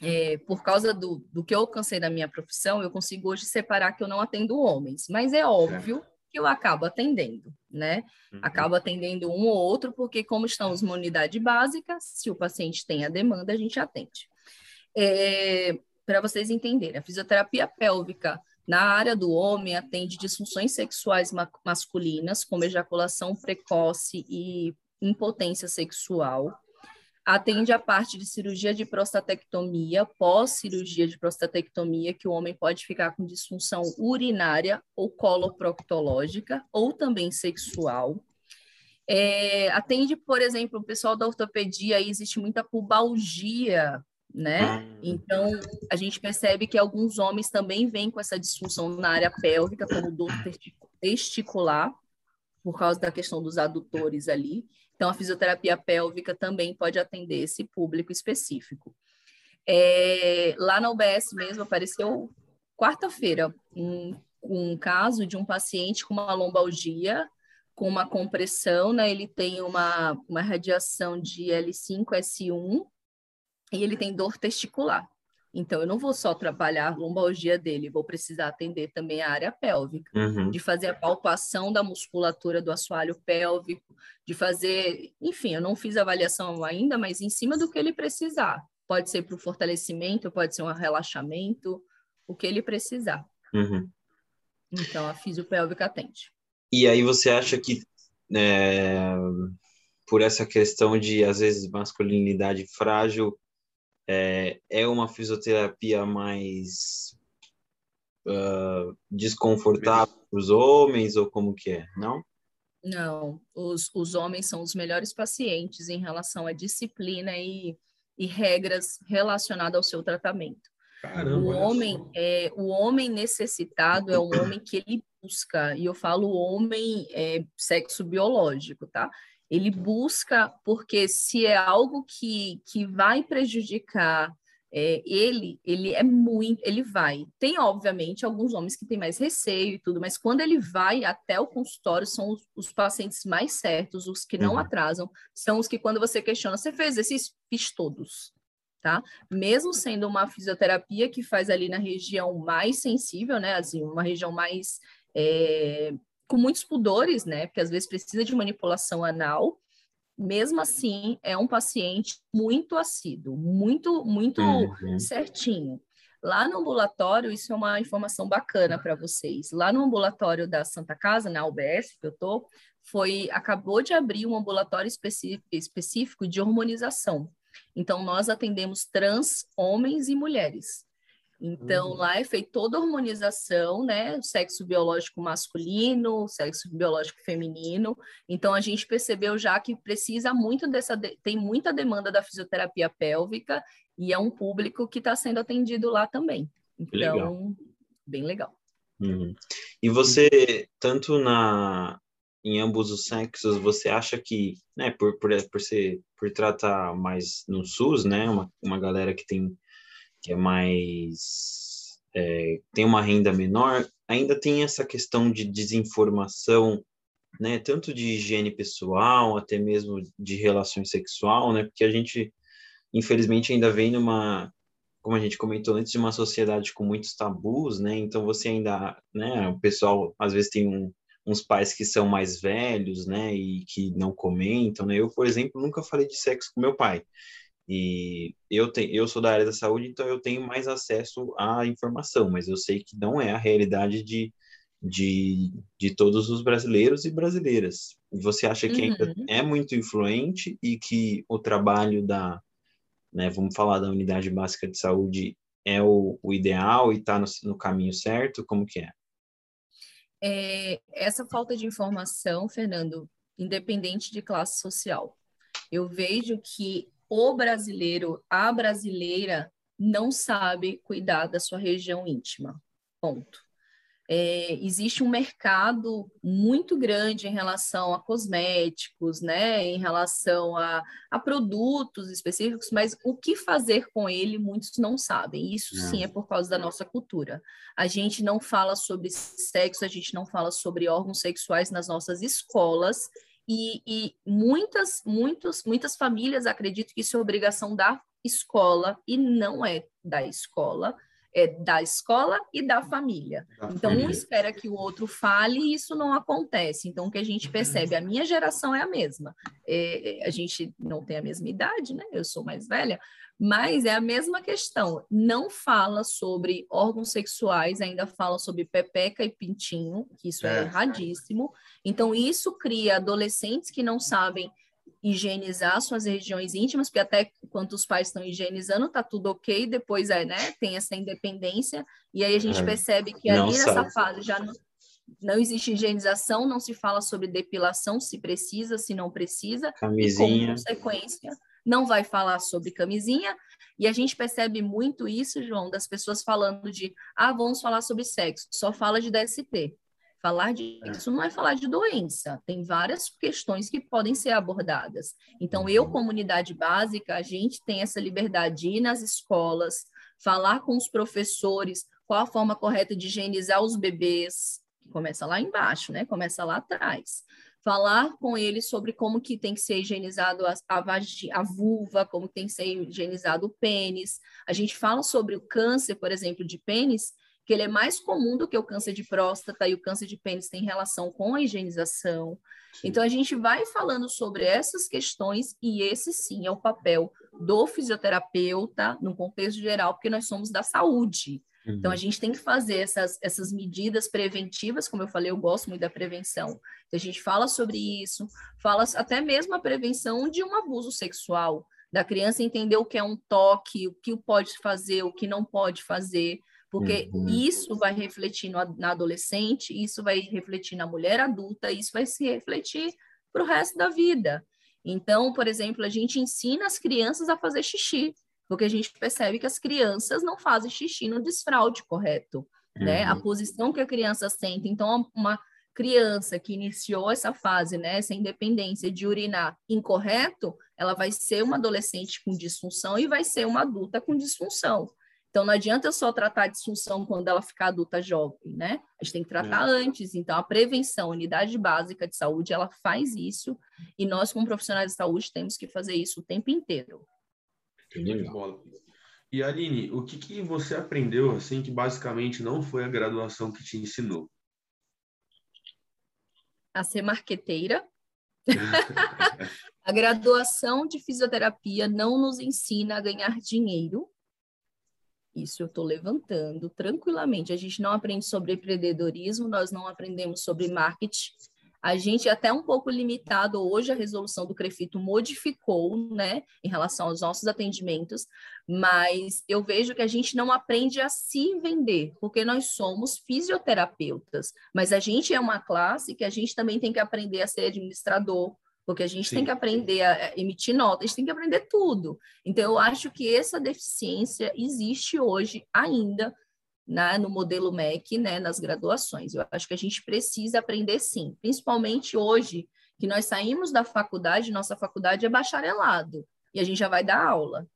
é, por causa do, do que eu alcancei da minha profissão, eu consigo hoje separar que eu não atendo homens. Mas é óbvio que eu acabo atendendo, né? Uhum. Acabo atendendo um ou outro, porque como estamos numa unidade básica, se o paciente tem a demanda, a gente atende. É, Para vocês entenderem, a fisioterapia pélvica na área do homem atende disfunções sexuais ma masculinas, como ejaculação precoce e impotência sexual, atende a parte de cirurgia de prostatectomia, pós-cirurgia de prostatectomia, que o homem pode ficar com disfunção urinária ou coloproctológica, ou também sexual. É, atende, por exemplo, o pessoal da ortopedia, aí existe muita pubalgia, né? Ah. Então, a gente percebe que alguns homens também vêm com essa disfunção na área pélvica, como dor testicular, por causa da questão dos adutores ali. Então, a fisioterapia pélvica também pode atender esse público específico. É, lá na UBS mesmo apareceu quarta-feira um, um caso de um paciente com uma lombalgia, com uma compressão, né? Ele tem uma, uma radiação de L5S1 e ele tem dor testicular. Então, eu não vou só trabalhar a lombalgia dele, vou precisar atender também a área pélvica, uhum. de fazer a palpação da musculatura do assoalho pélvico, de fazer, enfim, eu não fiz avaliação ainda, mas em cima do que ele precisar. Pode ser para o fortalecimento, pode ser um relaxamento, o que ele precisar. Uhum. Então, a fisiopélvica atende. E aí você acha que é, por essa questão de, às vezes, masculinidade frágil, é, é uma fisioterapia mais uh, desconfortável para os homens ou como que é, não? Não, os, os homens são os melhores pacientes em relação à disciplina e, e regras relacionadas ao seu tratamento. Caramba, o homem é o homem necessitado é um homem que ele busca e eu falo homem é, sexo biológico, tá? Ele busca, porque se é algo que, que vai prejudicar é, ele, ele é muito, ele vai. Tem, obviamente, alguns homens que têm mais receio e tudo, mas quando ele vai até o consultório, são os, os pacientes mais certos, os que não uhum. atrasam, são os que, quando você questiona, você fez exercício? Fiz todos. Tá? Mesmo sendo uma fisioterapia que faz ali na região mais sensível, né? Assim, uma região mais é, com muitos pudores, né? Porque às vezes precisa de manipulação anal. Mesmo assim, é um paciente muito assíduo, muito, muito uhum. certinho. Lá no ambulatório, isso é uma informação bacana para vocês. Lá no ambulatório da Santa Casa, na UBS que eu tô, foi acabou de abrir um ambulatório específico, específico de hormonização. Então, nós atendemos trans, homens e mulheres. Então, uhum. lá é feita toda a hormonização, né? O sexo biológico masculino, o sexo biológico feminino. Então, a gente percebeu já que precisa muito dessa, tem muita demanda da fisioterapia pélvica e é um público que está sendo atendido lá também. Então, legal. bem legal. Uhum. E você, tanto na em ambos os sexos, você acha que, né, por, por, por ser, por tratar mais no SUS, né, uma, uma galera que tem que é mais é, tem uma renda menor, ainda tem essa questão de desinformação, né, tanto de higiene pessoal, até mesmo de relações sexual, né, porque a gente infelizmente ainda vem numa como a gente comentou antes de uma sociedade com muitos tabus, né? Então você ainda, né, o pessoal às vezes tem um, uns pais que são mais velhos, né, e que não comentam, né? Eu, por exemplo, nunca falei de sexo com meu pai. E eu, tenho, eu sou da área da saúde, então eu tenho mais acesso à informação, mas eu sei que não é a realidade de, de, de todos os brasileiros e brasileiras. Você acha que uhum. ainda é muito influente e que o trabalho da, né, vamos falar da unidade básica de saúde, é o, o ideal e está no, no caminho certo? Como que é? é? Essa falta de informação, Fernando, independente de classe social, eu vejo que o brasileiro, a brasileira, não sabe cuidar da sua região íntima. Ponto. É, existe um mercado muito grande em relação a cosméticos, né, em relação a, a produtos específicos, mas o que fazer com ele muitos não sabem. Isso sim é por causa da nossa cultura. A gente não fala sobre sexo, a gente não fala sobre órgãos sexuais nas nossas escolas e, e muitas, muitos, muitas famílias acreditam que isso é obrigação da escola e não é da escola. É da escola e da família. Da então, família. um espera que o outro fale e isso não acontece. Então, o que a gente percebe, a minha geração é a mesma. É, a gente não tem a mesma idade, né? Eu sou mais velha, mas é a mesma questão. Não fala sobre órgãos sexuais, ainda fala sobre pepeca e pintinho, que isso é, é erradíssimo. Então, isso cria adolescentes que não sabem higienizar suas regiões íntimas, porque até quando os pais estão higienizando, tá tudo ok, depois é, né, tem essa independência, e aí a gente é. percebe que ali nessa fase já não, não existe higienização, não se fala sobre depilação, se precisa, se não precisa, Camisinha. e como consequência não vai falar sobre camisinha, e a gente percebe muito isso, João, das pessoas falando de, ah, vamos falar sobre sexo, só fala de DST. Falar de isso não é falar de doença, tem várias questões que podem ser abordadas. Então, eu, uhum. comunidade básica, a gente tem essa liberdade de ir nas escolas, falar com os professores qual a forma correta de higienizar os bebês, que começa lá embaixo, né? Começa lá atrás. Falar com eles sobre como que tem que ser higienizado a, a, a vulva, como tem que ser higienizado o pênis. A gente fala sobre o câncer, por exemplo, de pênis, que ele é mais comum do que o câncer de próstata e o câncer de pênis tem relação com a higienização. Sim. Então a gente vai falando sobre essas questões e esse sim é o papel do fisioterapeuta no contexto geral, porque nós somos da saúde. Uhum. Então a gente tem que fazer essas, essas medidas preventivas, como eu falei, eu gosto muito da prevenção. Então, a gente fala sobre isso, fala até mesmo a prevenção de um abuso sexual, da criança entender o que é um toque, o que pode fazer, o que não pode fazer porque uhum. isso vai refletir no, na adolescente, isso vai refletir na mulher adulta, isso vai se refletir para o resto da vida. Então, por exemplo, a gente ensina as crianças a fazer xixi, porque a gente percebe que as crianças não fazem xixi no desfraude correto, uhum. né? A uhum. posição que a criança sente. Então, uma criança que iniciou essa fase, né, essa independência de urinar incorreto, ela vai ser uma adolescente com disfunção e vai ser uma adulta com disfunção. Então, não adianta só tratar a disfunção quando ela ficar adulta jovem, né? A gente tem que tratar é. antes. Então, a prevenção, a unidade básica de saúde, ela faz isso. E nós, como profissionais de saúde, temos que fazer isso o tempo inteiro. E, Aline, o que, que você aprendeu, assim, que basicamente não foi a graduação que te ensinou? A ser marqueteira. [laughs] [laughs] a graduação de fisioterapia não nos ensina a ganhar dinheiro, isso eu estou levantando tranquilamente. A gente não aprende sobre empreendedorismo, nós não aprendemos sobre marketing. A gente é até um pouco limitado hoje, a resolução do CREFITO modificou, né, em relação aos nossos atendimentos, mas eu vejo que a gente não aprende a se vender, porque nós somos fisioterapeutas, mas a gente é uma classe que a gente também tem que aprender a ser administrador, porque a gente Sim. tem que aprender a emitir notas, a gente tem que aprender tudo. Então, eu acho que essa deficiência existe hoje ainda né, no modelo MEC, né, nas graduações. Eu acho que a gente precisa aprender sim, principalmente hoje que nós saímos da faculdade, nossa faculdade é bacharelado, e a gente já vai dar aula.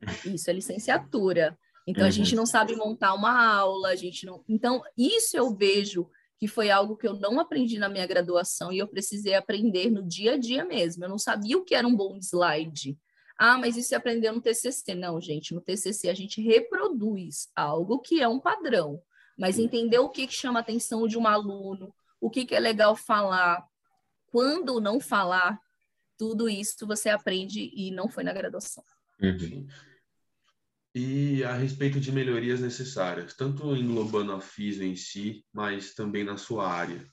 [laughs] Isso é licenciatura. Então, uhum. a gente não sabe montar uma aula, a gente não. Então, isso eu vejo que foi algo que eu não aprendi na minha graduação e eu precisei aprender no dia a dia mesmo. Eu não sabia o que era um bom slide. Ah, mas isso é aprender no TCC. Não, gente, no TCC a gente reproduz algo que é um padrão, mas entender o que, que chama a atenção de um aluno, o que, que é legal falar, quando não falar, tudo isso você aprende e não foi na graduação. Uhum e a respeito de melhorias necessárias, tanto englobando a FISO em si, mas também na sua área.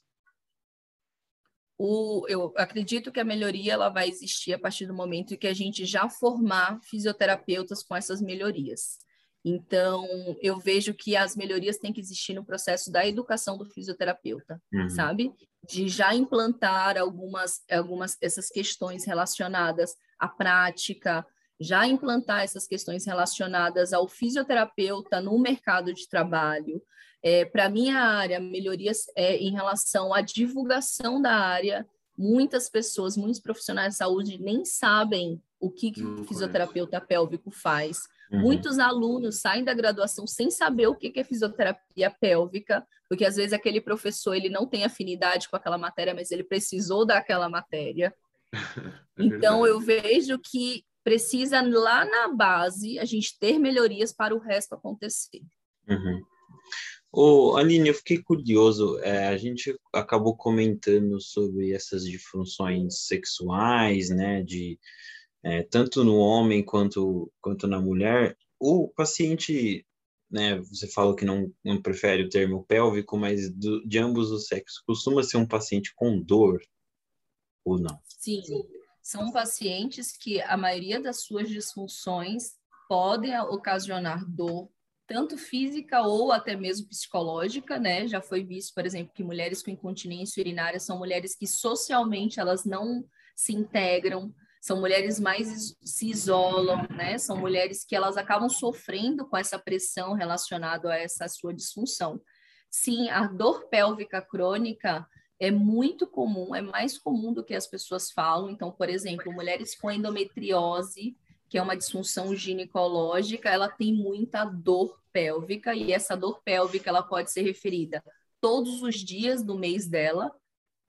O, eu acredito que a melhoria ela vai existir a partir do momento em que a gente já formar fisioterapeutas com essas melhorias. Então, eu vejo que as melhorias têm que existir no processo da educação do fisioterapeuta, uhum. sabe? De já implantar algumas, algumas essas questões relacionadas à prática, já implantar essas questões relacionadas ao fisioterapeuta no mercado de trabalho. É, Para minha área, melhorias é, em relação à divulgação da área. Muitas pessoas, muitos profissionais de saúde nem sabem o que, que o fisioterapeuta pélvico faz. Uhum. Muitos alunos saem da graduação sem saber o que, é fisioterapia pélvica, porque às vezes aquele professor ele não tem afinidade com aquela matéria, mas ele precisou daquela matéria. [laughs] É então, eu vejo que precisa lá na base a gente ter melhorias para o resto acontecer. Uhum. Ô, Aline, eu fiquei curioso, é, a gente acabou comentando sobre essas disfunções sexuais, né, de é, tanto no homem quanto, quanto na mulher. O paciente, né, você falou que não, não prefere o termo pélvico, mas do, de ambos os sexos, costuma ser um paciente com dor ou não? Sim, são pacientes que a maioria das suas disfunções podem ocasionar dor tanto física ou até mesmo psicológica, né? Já foi visto, por exemplo, que mulheres com incontinência urinária são mulheres que socialmente elas não se integram, são mulheres mais se isolam, né? São mulheres que elas acabam sofrendo com essa pressão relacionada a essa sua disfunção. Sim, a dor pélvica crônica é muito comum, é mais comum do que as pessoas falam. Então, por exemplo, mulheres com endometriose, que é uma disfunção ginecológica, ela tem muita dor pélvica e essa dor pélvica ela pode ser referida todos os dias do mês dela,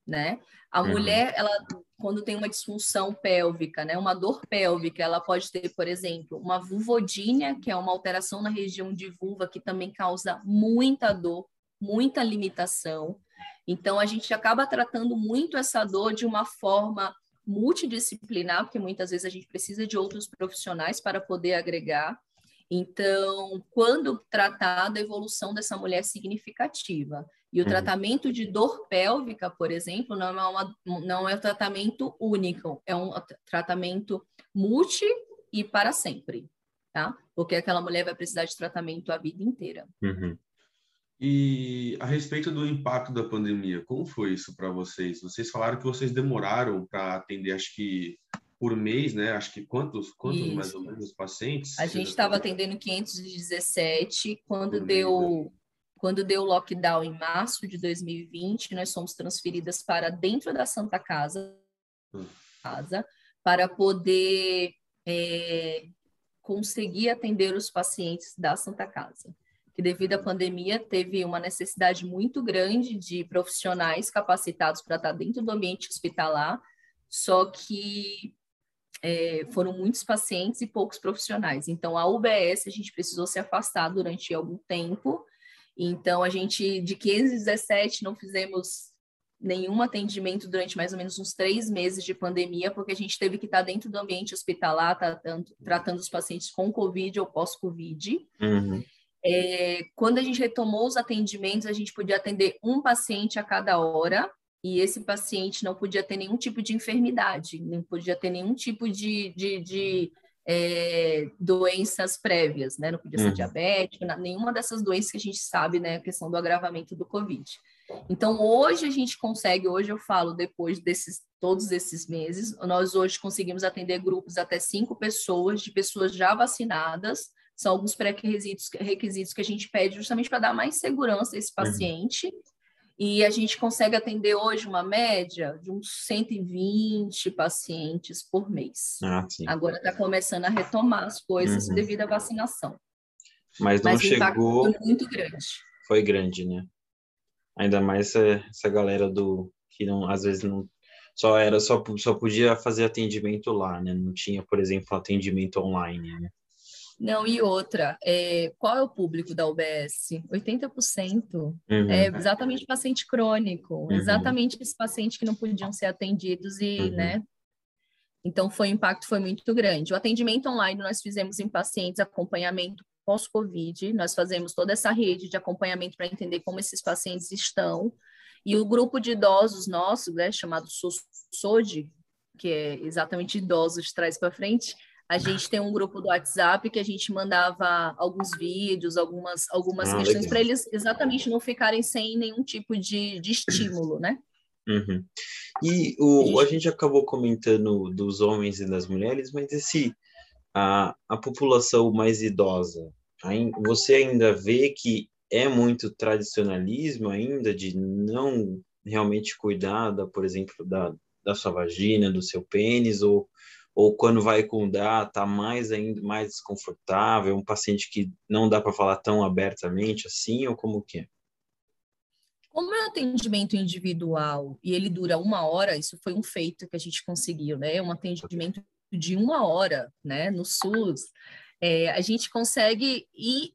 né? A uhum. mulher, ela quando tem uma disfunção pélvica, né, uma dor pélvica, ela pode ter, por exemplo, uma vulvodínia, que é uma alteração na região de vulva que também causa muita dor, muita limitação. Então a gente acaba tratando muito essa dor de uma forma multidisciplinar, porque muitas vezes a gente precisa de outros profissionais para poder agregar. Então, quando tratada, a evolução dessa mulher é significativa. E o uhum. tratamento de dor pélvica, por exemplo, não é, uma, não é um tratamento único, é um tratamento multi e para sempre, tá? Porque aquela mulher vai precisar de tratamento a vida inteira. Uhum. E a respeito do impacto da pandemia, como foi isso para vocês? Vocês falaram que vocês demoraram para atender, acho que por mês, né? Acho que quantos, quantos mais ou menos pacientes? A gente estava atendendo 517 quando deu né? quando deu o lockdown em março de 2020, nós fomos transferidas para dentro da Santa Casa, hum. casa para poder é, conseguir atender os pacientes da Santa Casa que devido à pandemia teve uma necessidade muito grande de profissionais capacitados para estar dentro do ambiente hospitalar, só que é, foram muitos pacientes e poucos profissionais. Então, a UBS a gente precisou se afastar durante algum tempo. Então, a gente, de 15 a 17, não fizemos nenhum atendimento durante mais ou menos uns três meses de pandemia, porque a gente teve que estar dentro do ambiente hospitalar, tratando, tratando os pacientes com Covid ou pós-Covid. Uhum. É, quando a gente retomou os atendimentos, a gente podia atender um paciente a cada hora, e esse paciente não podia ter nenhum tipo de enfermidade, nem podia ter nenhum tipo de, de, de é, doenças prévias, né? Não podia ser uhum. diabético, nenhuma dessas doenças que a gente sabe, né? A questão do agravamento do Covid. Então, hoje a gente consegue, hoje eu falo, depois desses todos esses meses, nós hoje conseguimos atender grupos até cinco pessoas, de pessoas já vacinadas, são alguns pré-requisitos requisitos que a gente pede justamente para dar mais segurança a esse uhum. paciente. Uhum. E a gente consegue atender hoje uma média de uns 120 pacientes por mês. Ah, Agora está começando a retomar as coisas uhum. devido à vacinação. Mas não Mas chegou. Foi muito grande. Foi grande, né? Ainda mais essa, essa galera do que não, às vezes não só era só, só podia fazer atendimento lá, né? Não tinha, por exemplo, atendimento online, né? Não, e outra, é, qual é o público da UBS? 80% uhum. é exatamente paciente crônico, uhum. exatamente esse paciente que não podiam ser atendidos e, uhum. né? Então, foi, o impacto foi muito grande. O atendimento online nós fizemos em pacientes acompanhamento pós-Covid, nós fazemos toda essa rede de acompanhamento para entender como esses pacientes estão. E o grupo de idosos nosso, né, chamado SOD, que é exatamente idosos de trás para frente, a gente tem um grupo do WhatsApp que a gente mandava alguns vídeos, algumas, algumas ah, questões para eles exatamente não ficarem sem nenhum tipo de, de estímulo, né? Uhum. E o, a gente acabou comentando dos homens e das mulheres, mas esse a, a população mais idosa, você ainda vê que é muito tradicionalismo ainda de não realmente cuidar, da, por exemplo, da, da sua vagina, do seu pênis, ou ou quando vai DA, está mais ainda mais desconfortável, um paciente que não dá para falar tão abertamente assim, ou como que é? Como é um atendimento individual e ele dura uma hora, isso foi um feito que a gente conseguiu, né? Um atendimento de uma hora, né? No SUS. é, a gente consegue ir,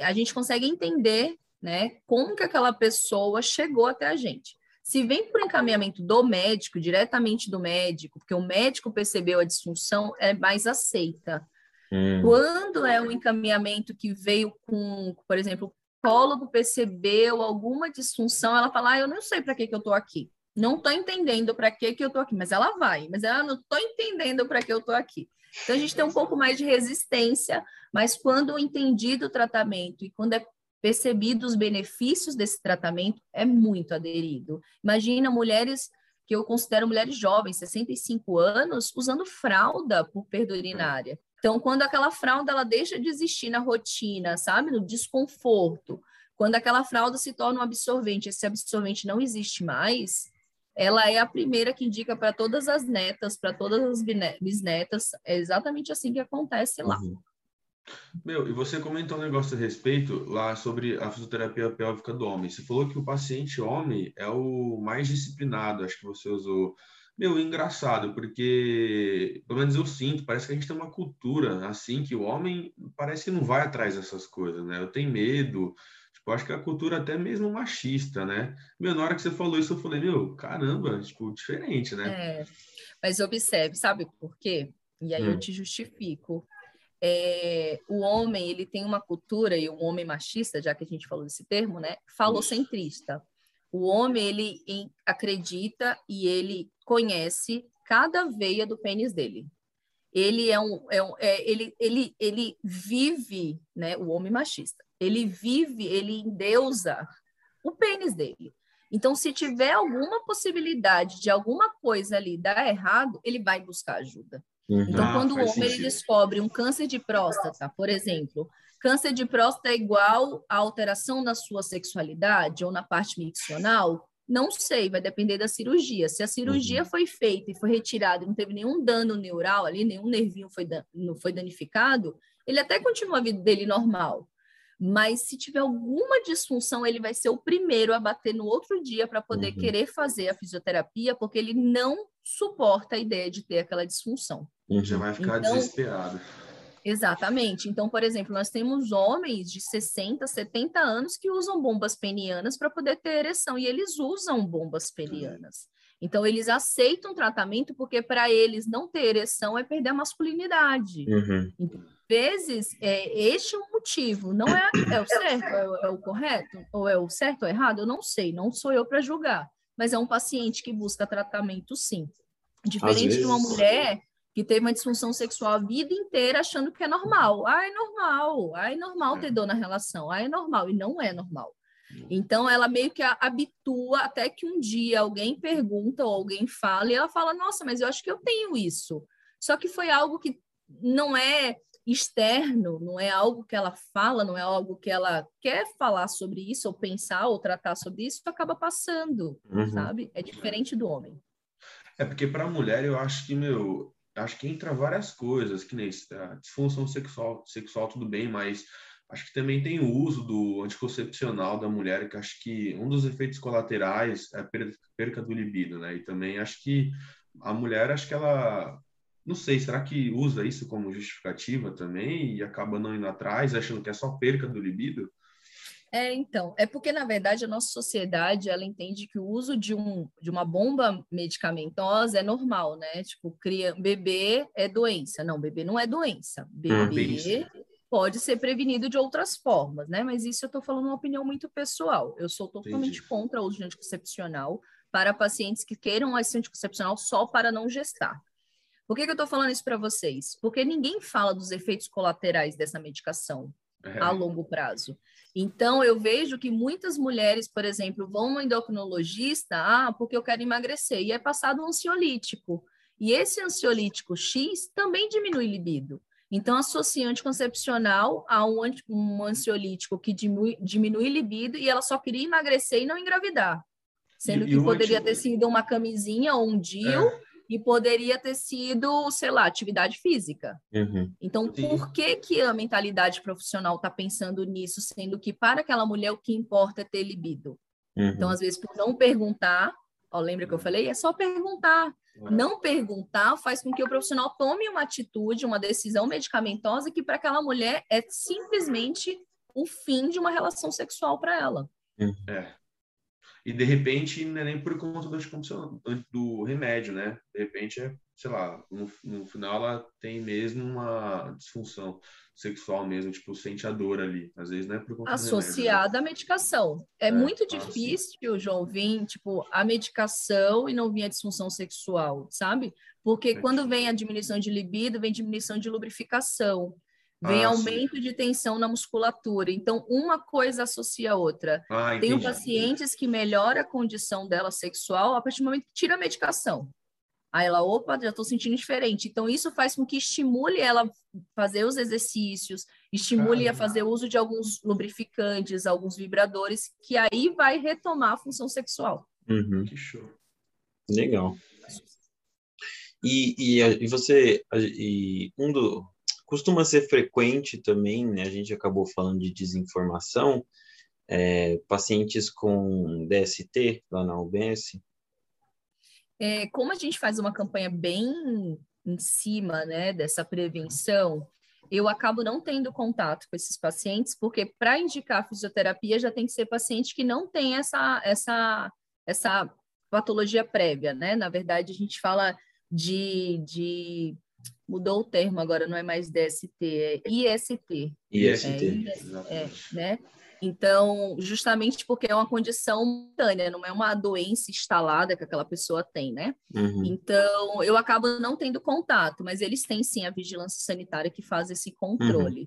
a gente consegue entender né, como que aquela pessoa chegou até a gente. Se vem por encaminhamento do médico, diretamente do médico, porque o médico percebeu a disfunção, é mais aceita. Hum. Quando é um encaminhamento que veio com, por exemplo, o psicólogo percebeu alguma disfunção, ela fala: ah, eu não sei para que, que eu estou aqui. Não estou entendendo para que, que eu estou aqui, mas ela vai, mas ela não estou entendendo para que eu estou aqui. Então, a gente tem um pouco mais de resistência, mas quando entendido o tratamento e quando é percebido os benefícios desse tratamento, é muito aderido. Imagina mulheres que eu considero mulheres jovens, 65 anos, usando fralda por perda urinária. Então, quando aquela fralda ela deixa de existir na rotina, sabe, no desconforto, quando aquela fralda se torna um absorvente, esse absorvente não existe mais, ela é a primeira que indica para todas as netas, para todas as bisnetas, é exatamente assim que acontece lá. Uhum. Meu, e você comentou um negócio a respeito lá sobre a fisioterapia pélvica do homem. Você falou que o paciente homem é o mais disciplinado, acho que você usou. Meu, engraçado, porque pelo menos eu sinto, parece que a gente tem uma cultura assim que o homem parece que não vai atrás dessas coisas, né? Eu tenho medo, tipo, acho que a cultura até mesmo machista, né? Meu, na hora que você falou isso, eu falei, meu, caramba, tipo, diferente, né? É, mas observe, sabe por quê? E aí hum. eu te justifico é, o homem ele tem uma cultura e o homem machista, já que a gente falou desse termo, né, falocentrista. O homem ele em, acredita e ele conhece cada veia do pênis dele. Ele é um, é um é, ele, ele, ele vive, né, o homem machista. Ele vive, ele endeusa o pênis dele. Então, se tiver alguma possibilidade de alguma coisa ali dar errado, ele vai buscar ajuda. Uhum. Então, ah, quando o homem ele descobre um câncer de próstata, por exemplo, câncer de próstata é igual a alteração na sua sexualidade ou na parte miccional? Não sei, vai depender da cirurgia. Se a cirurgia uhum. foi feita e foi retirada e não teve nenhum dano neural ali, nenhum nervinho foi, não foi danificado, ele até continua a vida dele normal. Mas se tiver alguma disfunção, ele vai ser o primeiro a bater no outro dia para poder uhum. querer fazer a fisioterapia, porque ele não suporta a ideia de ter aquela disfunção. Já vai ficar então, desesperado. Exatamente. Então, por exemplo, nós temos homens de 60, 70 anos que usam bombas penianas para poder ter ereção, e eles usam bombas penianas. Então, eles aceitam tratamento porque para eles não ter ereção é perder a masculinidade. Uhum. Então, vezes, é, este é o motivo. Não é, é o certo, é o, é o correto, ou é o certo ou errado, eu não sei, não sou eu para julgar. Mas é um paciente que busca tratamento, sim. Diferente vezes... de uma mulher que teve uma disfunção sexual a vida inteira achando que é normal. Ah, é normal. Ah, é normal ter é. dor na relação. Ah, é normal. E não é normal. Então, ela meio que habitua até que um dia alguém pergunta ou alguém fala e ela fala: Nossa, mas eu acho que eu tenho isso. Só que foi algo que não é externo, não é algo que ela fala, não é algo que ela quer falar sobre isso, ou pensar, ou tratar sobre isso, acaba passando, uhum. sabe? É diferente do homem. É porque para a mulher eu acho que, meu, acho que entra várias coisas, que nem disfunção sexual, sexual tudo bem, mas acho que também tem o uso do anticoncepcional da mulher, que acho que um dos efeitos colaterais é a perca do libido, né? E também acho que a mulher, acho que ela, não sei, será que usa isso como justificativa também e acaba não indo atrás, achando que é só perca do libido? É, então, é porque, na verdade, a nossa sociedade, ela entende que o uso de, um, de uma bomba medicamentosa é normal, né? Tipo, cria, bebê é doença. Não, bebê não é doença. Bebê ah, pode ser prevenido de outras formas, né? Mas isso eu estou falando uma opinião muito pessoal. Eu sou totalmente Entendi. contra o uso de anticoncepcional para pacientes que queiram esse anticoncepcional só para não gestar. Por que, que eu estou falando isso para vocês? Porque ninguém fala dos efeitos colaterais dessa medicação é. a longo prazo. Então, eu vejo que muitas mulheres, por exemplo, vão no endocrinologista, ah, porque eu quero emagrecer, e é passado um ansiolítico. E esse ansiolítico X também diminui libido. Então, associa anticoncepcional a um, um ansiolítico que diminui, diminui libido e ela só queria emagrecer e não engravidar. Sendo e, que e poderia anti... ter sido uma camisinha ou um DIU, é e poderia ter sido, sei lá, atividade física. Uhum. Então, Sim. por que, que a mentalidade profissional está pensando nisso, sendo que para aquela mulher o que importa é ter libido? Uhum. Então, às vezes, por não perguntar, Ó, lembra que eu falei? É só perguntar. É. Não perguntar faz com que o profissional tome uma atitude, uma decisão medicamentosa que para aquela mulher é simplesmente o fim de uma relação sexual para ela. É. E de repente não é nem por conta do, do remédio, né? De repente é, sei lá, no, no final ela tem mesmo uma disfunção sexual mesmo, tipo, sente a dor ali. Às vezes não é por conta Associada né? à medicação. É, é muito difícil, João, vir, tipo, a medicação e não vir a disfunção sexual, sabe? Porque é quando vem a diminuição de libido, vem diminuição de lubrificação vem ah, aumento sim. de tensão na musculatura. Então, uma coisa associa a outra. Ah, Tenho pacientes que melhora a condição dela sexual a partir do momento que tira a medicação. Aí ela, opa, já estou sentindo diferente. Então, isso faz com que estimule ela fazer os exercícios, estimule a fazer uso de alguns lubrificantes, alguns vibradores, que aí vai retomar a função sexual. Uhum. Que show. Legal. E, e, e você, e um do, costuma ser frequente também, né? A gente acabou falando de desinformação, é, pacientes com DST lá na UBS. É, como a gente faz uma campanha bem em cima, né, dessa prevenção, eu acabo não tendo contato com esses pacientes, porque para indicar fisioterapia já tem que ser paciente que não tem essa, essa, essa patologia prévia, né? Na verdade, a gente fala de, de mudou o termo agora, não é mais DST, é IST. IST, é, é, né? Então, justamente porque é uma condição momentânea, não é uma doença instalada que aquela pessoa tem, né? Uhum. Então, eu acabo não tendo contato, mas eles têm sim a vigilância sanitária que faz esse controle. Uhum.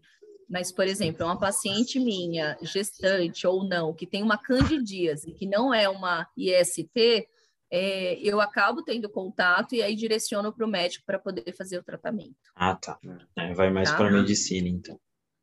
Mas, por exemplo, uma paciente minha, gestante ou não, que tem uma candidíase, que não é uma IST, é, eu acabo tendo contato e aí direciono para o médico para poder fazer o tratamento. Ah, tá. É, vai mais tá? para medicina, então.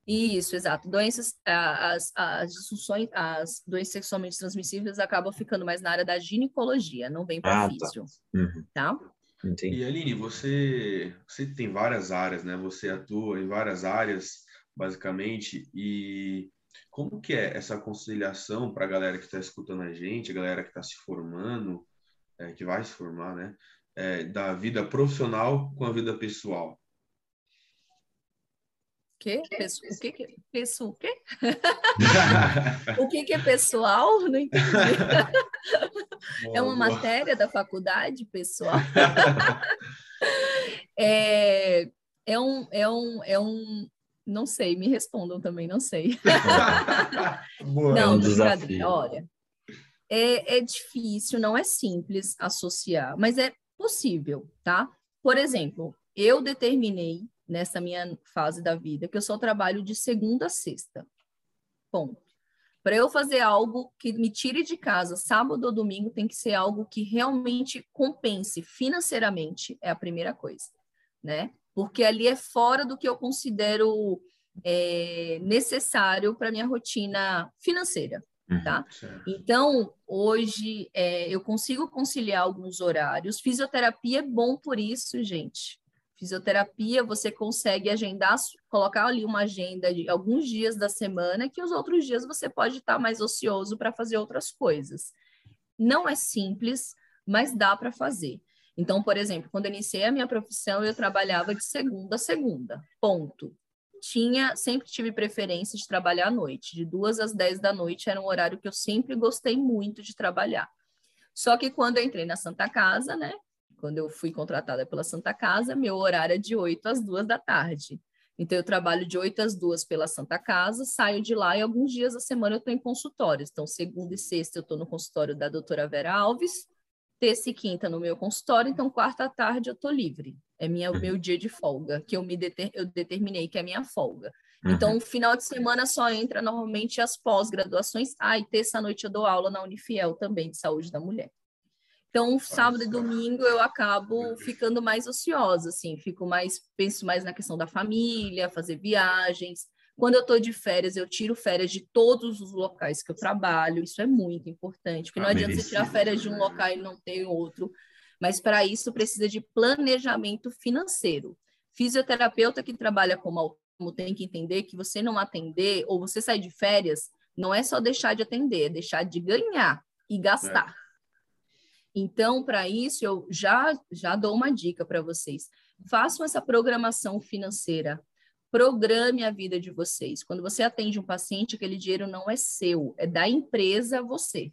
Isso, exato. Doenças, as, as disfunções, as doenças sexualmente transmissíveis acabam ficando mais na área da ginecologia, não vem para ah, físio. Tá. Uhum. tá? Entendi. E Aline, você, você tem várias áreas, né? Você atua em várias áreas, basicamente, e como que é essa conciliação para a galera que está escutando a gente, a galera que está se formando, é, que vai se formar, né? É, da vida profissional com a vida pessoal. Que? Pesso, o que que pesso, o quê? [laughs] o que que é pessoal? Não entendi. [laughs] é uma matéria da faculdade pessoal. [laughs] é, é um é um é um não sei, me respondam também, não sei. Boa, não, é um desafio. Olha, é, é difícil, não é simples associar, mas é possível, tá? Por exemplo, eu determinei nessa minha fase da vida que eu só trabalho de segunda a sexta. Ponto. Para eu fazer algo que me tire de casa sábado ou domingo, tem que ser algo que realmente compense financeiramente, é a primeira coisa, né? Porque ali é fora do que eu considero é, necessário para minha rotina financeira, Uhum. tá? Então, hoje é, eu consigo conciliar alguns horários. Fisioterapia é bom por isso, gente. Fisioterapia, você consegue agendar, colocar ali uma agenda de alguns dias da semana, que os outros dias você pode estar mais ocioso para fazer outras coisas. Não é simples, mas dá para fazer. Então, por exemplo, quando eu iniciei a minha profissão, eu trabalhava de segunda a segunda, ponto tinha, sempre tive preferência de trabalhar à noite. De duas às dez da noite era um horário que eu sempre gostei muito de trabalhar. Só que quando eu entrei na Santa Casa, né? Quando eu fui contratada pela Santa Casa, meu horário é de oito às duas da tarde. Então, eu trabalho de oito às duas pela Santa Casa, saio de lá e alguns dias da semana eu estou em consultórios. Então, segunda e sexta eu estou no consultório da doutora Vera Alves, terça e quinta no meu consultório, então quarta à tarde eu estou livre. É minha, uhum. meu dia de folga, que eu me deter, eu determinei que é minha folga. Uhum. Então, final de semana só entra normalmente as pós-graduações. Ah, e terça-noite eu dou aula na Unifiel também, de saúde da mulher. Então, sábado e domingo eu acabo ficando mais ociosa, assim, fico mais, penso mais na questão da família, fazer viagens. Quando eu estou de férias, eu tiro férias de todos os locais que eu trabalho, isso é muito importante, porque não ah, adianta você tirar férias de um local e não ter outro. Mas para isso precisa de planejamento financeiro. Fisioterapeuta que trabalha como autônomo tem que entender que você não atender ou você sair de férias não é só deixar de atender, é deixar de ganhar e gastar. É. Então, para isso, eu já, já dou uma dica para vocês. Façam essa programação financeira. Programe a vida de vocês. Quando você atende um paciente, aquele dinheiro não é seu, é da empresa a você.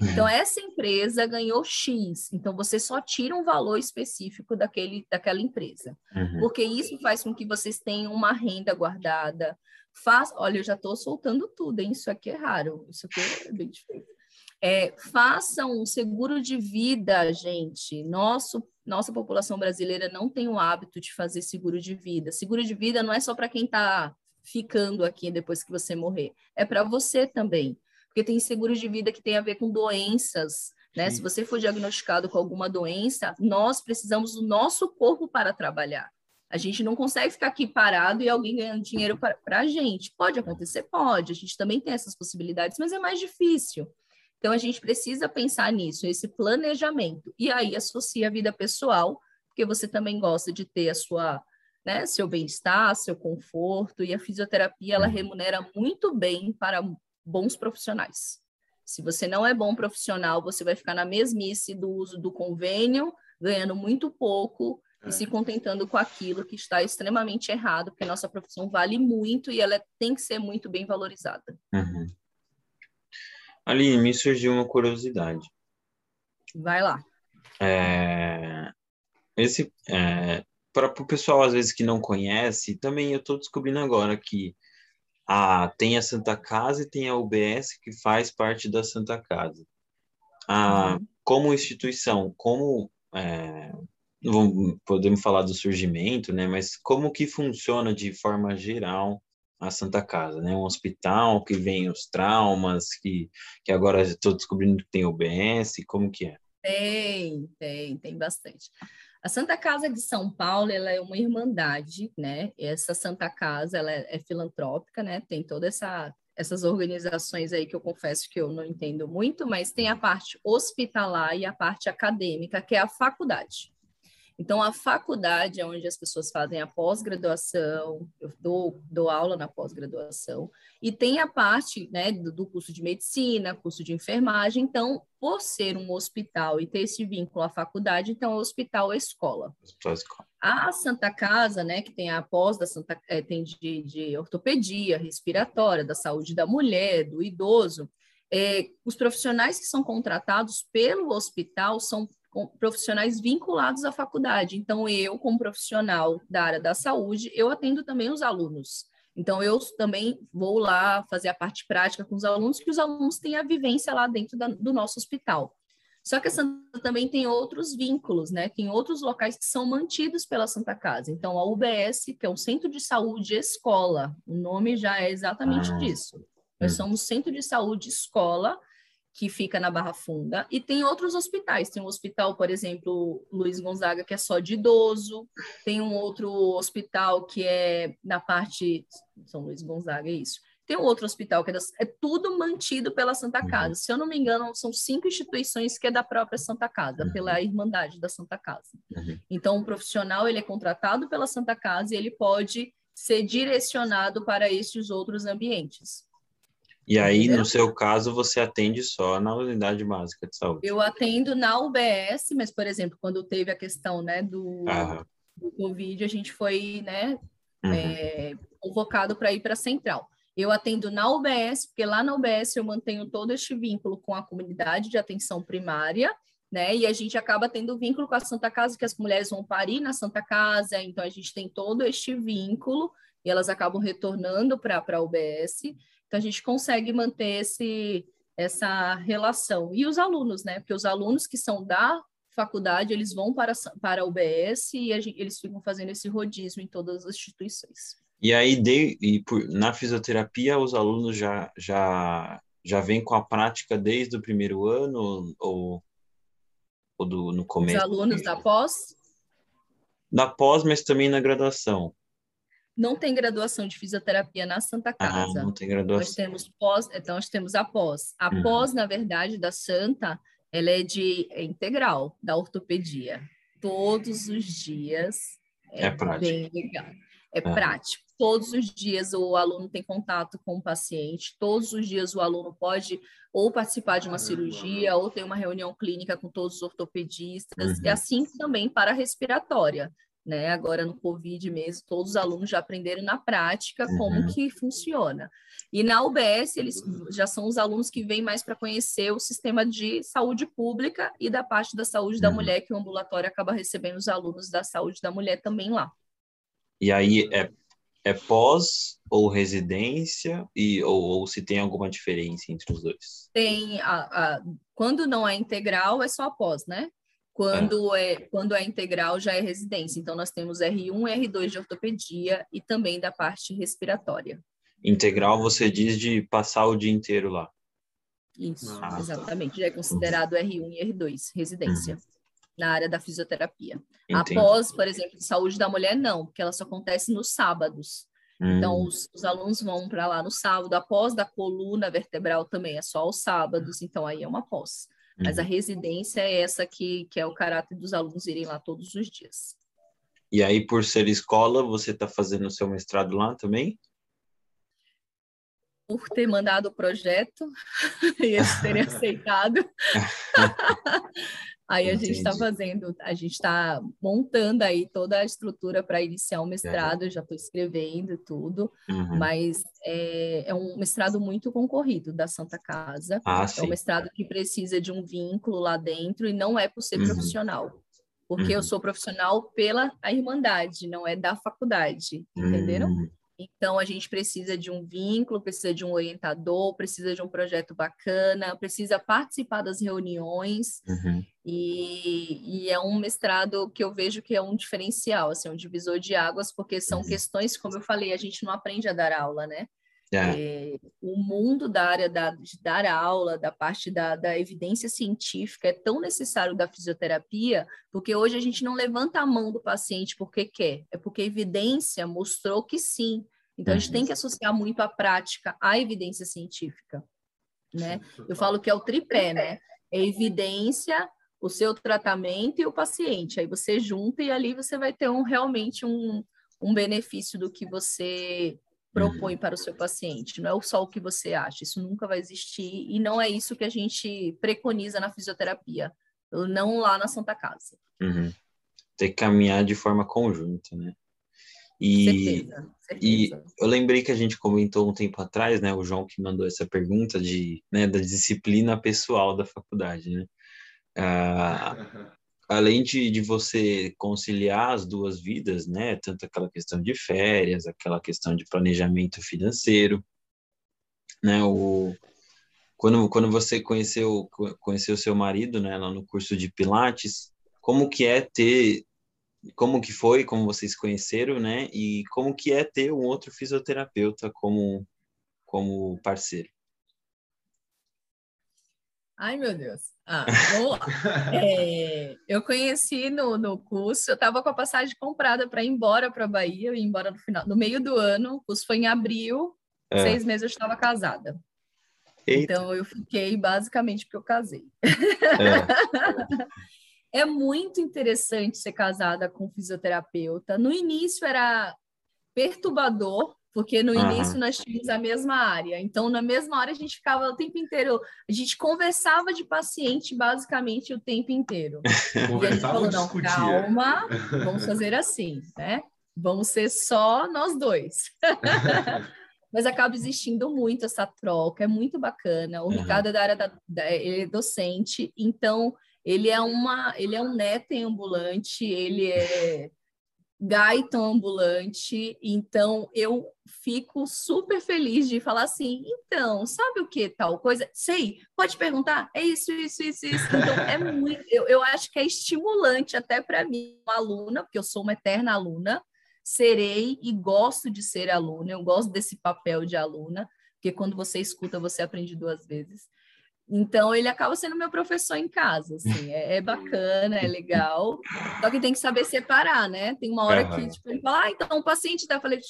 então, essa empresa ganhou X, então você só tira um valor específico daquele, daquela empresa. Uhum. Porque isso faz com que vocês tenham uma renda guardada. Faz... Olha, eu já estou soltando tudo, hein? Isso aqui é raro, isso aqui é bem difícil. É, façam um seguro de vida, gente. Nosso, nossa população brasileira não tem o hábito de fazer seguro de vida. Seguro de vida não é só para quem está ficando aqui depois que você morrer, é para você também. Porque tem seguro de vida que tem a ver com doenças, né? Se você for diagnosticado com alguma doença, nós precisamos do nosso corpo para trabalhar. A gente não consegue ficar aqui parado e alguém ganhando dinheiro para a gente. Pode acontecer? Pode. A gente também tem essas possibilidades, mas é mais difícil. Então, a gente precisa pensar nisso, esse planejamento. E aí, associa a vida pessoal, porque você também gosta de ter a sua, né, seu bem-estar, seu conforto, e a fisioterapia, ela uhum. remunera muito bem para bons profissionais. Se você não é bom profissional, você vai ficar na mesmice do uso do convênio, ganhando muito pouco e se é. contentando com aquilo que está extremamente errado, porque nossa profissão vale muito e ela tem que ser muito bem valorizada. Uhum. Aline, me surgiu uma curiosidade. Vai lá. É, esse, é, para o pessoal, às vezes, que não conhece, também eu estou descobrindo agora que a, tem a Santa Casa e tem a UBS que faz parte da Santa Casa. A, uhum. Como instituição, como é, podemos falar do surgimento, né? Mas como que funciona de forma geral a Santa Casa, né? Um hospital que vem os traumas, que, que agora estou descobrindo que tem UBS, como que é? Tem, tem, tem bastante. A Santa Casa de São Paulo, ela é uma irmandade, né? Essa Santa Casa, ela é, é filantrópica, né? Tem toda essa essas organizações aí que eu confesso que eu não entendo muito, mas tem a parte hospitalar e a parte acadêmica, que é a faculdade. Então, a faculdade é onde as pessoas fazem a pós-graduação, eu dou, dou aula na pós-graduação, e tem a parte né, do, do, curso de medicina, curso de enfermagem. Então, por ser um hospital e ter esse vínculo à faculdade, então, é hospital é escola. escola. A Santa Casa, né, que tem a pós da Santa, é, tem de, de ortopedia, respiratória, da saúde da mulher, do idoso, é, os profissionais que são contratados pelo hospital são profissionais vinculados à faculdade. Então, eu, como profissional da área da saúde, eu atendo também os alunos. Então, eu também vou lá fazer a parte prática com os alunos, que os alunos têm a vivência lá dentro da, do nosso hospital. Só que a Santa também tem outros vínculos, né? Tem outros locais que são mantidos pela Santa Casa. Então, a UBS, que é um centro de saúde escola, o nome já é exatamente ah, disso. Nós somos centro de saúde escola, que fica na Barra Funda, e tem outros hospitais. Tem um hospital, por exemplo, Luiz Gonzaga, que é só de idoso, tem um outro hospital que é na parte. São Luiz Gonzaga, é isso. Tem um outro hospital que é, das, é tudo mantido pela Santa uhum. Casa. Se eu não me engano, são cinco instituições que é da própria Santa Casa, uhum. pela Irmandade da Santa Casa. Uhum. Então, o um profissional ele é contratado pela Santa Casa e ele pode ser direcionado para estes outros ambientes. E aí, Entendeu? no seu caso, você atende só na unidade básica de saúde? Eu atendo na UBS, mas, por exemplo, quando teve a questão né, do, do Covid, a gente foi né, uhum. é, convocado para ir para a central. Eu atendo na UBS, porque lá na UBS eu mantenho todo este vínculo com a comunidade de atenção primária, né? E a gente acaba tendo vínculo com a Santa Casa, que as mulheres vão parir na Santa Casa, então a gente tem todo este vínculo e elas acabam retornando para a UBS. Então, a gente consegue manter esse, essa relação. E os alunos, né? Porque os alunos que são da faculdade, eles vão para, para a UBS e gente, eles ficam fazendo esse rodízio em todas as instituições. E aí, de, e por, na fisioterapia, os alunos já, já, já vêm com a prática desde o primeiro ano ou, ou do, no começo? Os alunos da pós? Da pós, mas também na graduação não tem graduação de fisioterapia na Santa ah, Casa. Ah, não tem graduação. Nós temos pós, então nós temos a pós. A uhum. pós, na verdade, da Santa, ela é de é integral da ortopedia. Todos os dias. É, é prático. bem legal. É, é, prático. todos os dias o aluno tem contato com o paciente, todos os dias o aluno pode ou participar de uma cirurgia, ou ter uma reunião clínica com todos os ortopedistas, uhum. e assim também para a respiratória. Né? Agora no Covid mesmo, todos os alunos já aprenderam na prática como uhum. que funciona. E na UBS, eles já são os alunos que vêm mais para conhecer o sistema de saúde pública e da parte da saúde uhum. da mulher, que o ambulatório acaba recebendo os alunos da saúde da mulher também lá. E aí é, é pós ou residência e ou, ou, se tem alguma diferença entre os dois? Tem a, a quando não é integral é só pós, né? Quando é. é. quando é integral já é residência. Então nós temos R1 e R2 de ortopedia e também da parte respiratória. Integral você diz de passar o dia inteiro lá. Isso, ah, tá. exatamente. Já é considerado R1 e R2, residência. Uhum na área da fisioterapia. Entendi. Após, por exemplo, de saúde da mulher, não, porque ela só acontece nos sábados. Então, hum. Então, os, os, alunos vão para lá no sábado. Após da coluna vertebral também é só aos sábados, então aí é uma pós. Mas a uhum. residência é essa que, que é o caráter dos alunos irem lá todos os dias. E aí, por ser escola, você está fazendo o seu mestrado lá também? Por ter mandado o projeto [laughs] e eles terem [laughs] aceitado. [laughs] Aí a gente está fazendo, a gente está montando aí toda a estrutura para iniciar o mestrado, é. já estou escrevendo tudo, uhum. mas é, é, um mestrado muito concorrido da Santa Casa. Ah, é um mestrado que precisa de um vínculo lá dentro e não é por ser uhum. profissional. Porque uhum. eu sou profissional pela a Irmandade, não é da faculdade, entenderam? Então, a gente precisa de um vínculo, precisa de um orientador, precisa de um projeto bacana, precisa participar das reuniões. Uhum. E, e, é um mestrado que eu vejo que é um diferencial, assim, um divisor de águas, porque são uhum. questões, como eu falei, a gente não aprende a dar aula, né? É. É, o mundo da área da, de dar aula, da parte da, da, evidência científica, é tão necessário da fisioterapia, porque hoje a gente não levanta a mão do paciente porque quer, é porque a evidência mostrou que sim. Então, a gente tem que associar muito a prática à evidência científica. Né? Eu falo que é o tripé, né? É evidência, o seu tratamento e o paciente. Aí você junta e ali você vai ter um, realmente um, um benefício do que você propõe uhum. para o seu paciente, não é só o que você acha, isso nunca vai existir e não é isso que a gente preconiza na fisioterapia, não lá na Santa Casa. Uhum. Tem que caminhar de forma conjunta, né? E, certeza, certeza. e eu lembrei que a gente comentou um tempo atrás, né, o João que mandou essa pergunta de, né, da disciplina pessoal da faculdade, né? Ah, [laughs] além de, de você conciliar as duas vidas, né? Tanto aquela questão de férias, aquela questão de planejamento financeiro, né? O, quando, quando você conheceu conheceu seu marido, né? Lá no curso de Pilates, como que é ter como que foi, como vocês conheceram, né? E como que é ter um outro fisioterapeuta como como parceiro? Ai, meu Deus. Ah, vamos lá. É, eu conheci no, no curso, eu estava com a passagem comprada para ir embora para a Bahia, eu ia embora no final, no meio do ano, o curso foi em abril, é. seis meses eu estava casada. Eita. Então eu fiquei basicamente porque eu casei. É. é muito interessante ser casada com um fisioterapeuta. No início era perturbador, porque no uhum. início nós tínhamos a mesma área. Então, na mesma hora, a gente ficava o tempo inteiro, a gente conversava de paciente basicamente o tempo inteiro. [laughs] e a gente falou: não, calma, [laughs] vamos fazer assim, né? Vamos ser só nós dois. [laughs] Mas acaba existindo muito essa troca, é muito bacana. O uhum. Ricardo é da área da, da, ele é docente, então ele é uma, ele é um neto ambulante, ele é gaita ambulante, então eu fico super feliz de falar assim, então, sabe o que tal coisa? Sei, pode perguntar, é isso, isso, isso, isso. Então, é [laughs] muito, eu, eu acho que é estimulante até para mim, uma aluna, porque eu sou uma eterna aluna, serei e gosto de ser aluna, eu gosto desse papel de aluna, porque quando você escuta, você aprende duas vezes. Então, ele acaba sendo meu professor em casa, assim, é, é, bacana, é legal, só que tem que saber separar, né? Tem uma hora que, tipo, ele fala, ah, então o paciente tá, eu falei,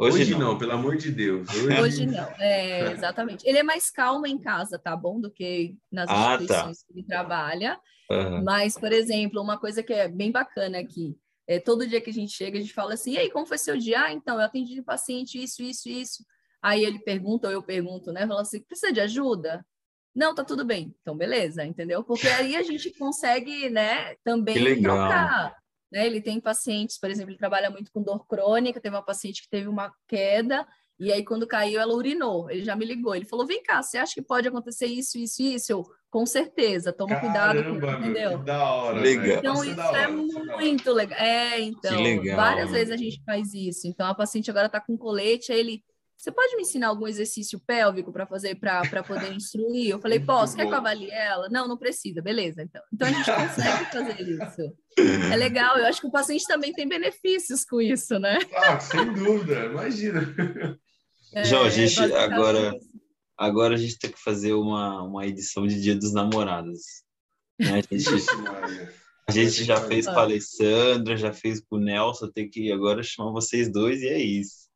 Hoje, Hoje não. não. pelo amor de Deus. Hoje, Hoje não, é, exatamente. Ele é mais calmo em casa, tá bom? Do que nas ah, tá. instituições tá. que ele trabalha. Uhum. Mas, por exemplo, uma coisa que é bem bacana aqui, é, todo dia que a gente chega, a gente fala assim, e aí, como foi seu dia? Ah, então, eu atendi paciente isso, isso, isso. Aí ele pergunta, ou eu pergunto, né? Fala assim, precisa de ajuda? Não, tá tudo bem. Então, beleza, entendeu? Porque aí a gente consegue, né, também trocar. Né? Ele tem pacientes, por exemplo, ele trabalha muito com dor crônica, teve uma paciente que teve uma queda, e aí quando caiu ela urinou. Ele já me ligou, ele falou: "Vem cá, você acha que pode acontecer isso, isso, isso?" Eu, com certeza, toma Caramba, cuidado, com, entendeu? da hora. Legal. Então isso é, é muito legal. É, então, legal, várias vezes a gente faz isso. Então a paciente agora está com colete, aí ele você pode me ensinar algum exercício pélvico para fazer para poder instruir? Eu falei, posso, quer que eu avalie ela? Não, não precisa, beleza. Então, então a gente [laughs] consegue fazer isso. É legal, eu acho que o paciente também tem benefícios com isso, né? Ah, sem dúvida, imagina. É, Jorge, é agora, agora a gente tem que fazer uma, uma edição de Dia dos Namorados. Né? A gente, a gente já fez com a Alessandra, já fez com o Nelson, tem que agora chamar vocês dois e é isso.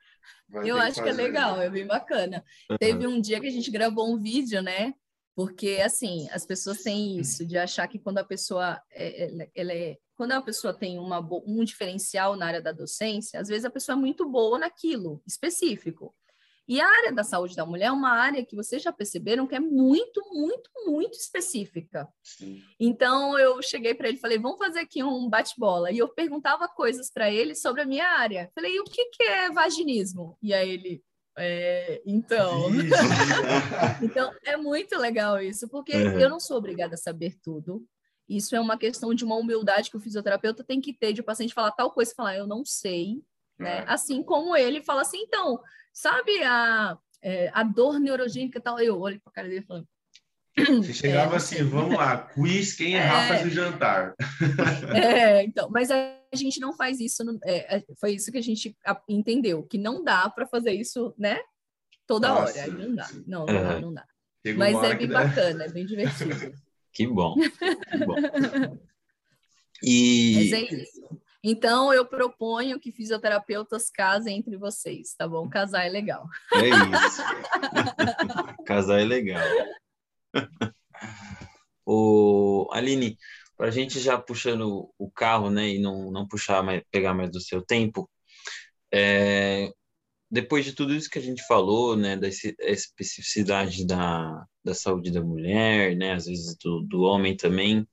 Vai eu acho que, que é legal, é bem bacana. Uhum. Teve um dia que a gente gravou um vídeo, né? Porque, assim, as pessoas têm isso, de achar que quando a pessoa é, ela, ela é, quando a pessoa tem uma, um diferencial na área da docência, às vezes a pessoa é muito boa naquilo específico. E a área da saúde da mulher é uma área que vocês já perceberam que é muito, muito, muito específica. Sim. Então eu cheguei para ele e falei: vamos fazer aqui um bate-bola. E eu perguntava coisas para ele sobre a minha área. Falei: e o que, que é vaginismo? E aí ele. É, então. [laughs] então é muito legal isso, porque uhum. eu não sou obrigada a saber tudo. Isso é uma questão de uma humildade que o fisioterapeuta tem que ter de o paciente falar tal coisa e falar, eu não sei, né? É. Assim como ele fala assim, então, Sabe a, é, a dor neurogênica e tal? Eu olho para a cara dele e falo. Você chegava é, assim, vamos lá, quiz, quem errar é, faz o jantar. [laughs] É, então, mas a gente não faz isso, no, é, é foi isso que a gente entendeu, que não dá para fazer isso, né? Toda Nossa, hora, não dá, não, não dá, não dá. mas é bem bacana, é bem divertido. [laughs] Que bom, que bom. [laughs] E... Mas é isso. Então, eu proponho que fisioterapeutas casem entre vocês, tá bom? Casar é legal. É isso. [laughs] Casar é legal. [laughs] o Aline, para a gente já puxando o carro, né, e não, não puxar mais, pegar mais do seu tempo, é, depois de tudo isso que a gente falou, né, da especificidade da, da saúde da mulher, né, às vezes do, do homem também,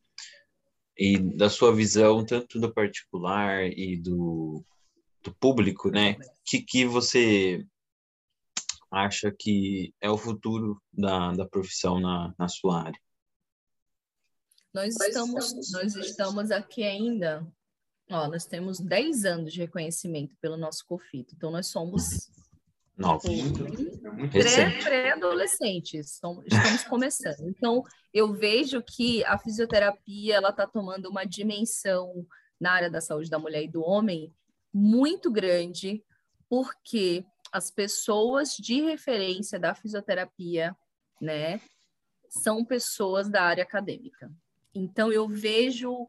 e da sua visão, tanto do particular e do, do público, né? Que, que você acha que é o futuro da, da profissão na, na sua área? Nós estamos, nós estamos aqui ainda, ó, nós temos 10 anos de reconhecimento pelo nosso COFIT, então nós somos É pré-adolescentes, estamos começando. Então, eu vejo que a fisioterapia ela está tomando uma dimensão na área da saúde da mulher e do homem muito grande, porque as pessoas de referência da fisioterapia, né, são pessoas da área acadêmica. Então, eu vejo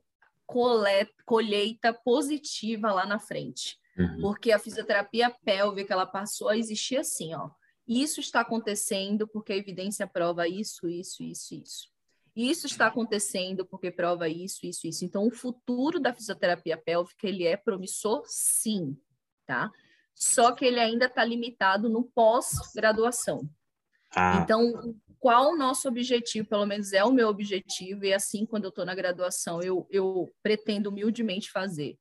colheita positiva lá na frente. Uhum. Porque a fisioterapia pélvica ela passou a existir assim, ó. Isso está acontecendo porque a evidência prova isso, isso, isso, isso. Isso está acontecendo porque prova isso, isso, isso. Então, o futuro da fisioterapia pélvica ele é promissor, sim, tá? Só que ele ainda está limitado no pós-graduação. Ah. Então, qual o nosso objetivo? Pelo menos é o meu objetivo, e assim, quando eu estou na graduação, eu, eu pretendo humildemente fazer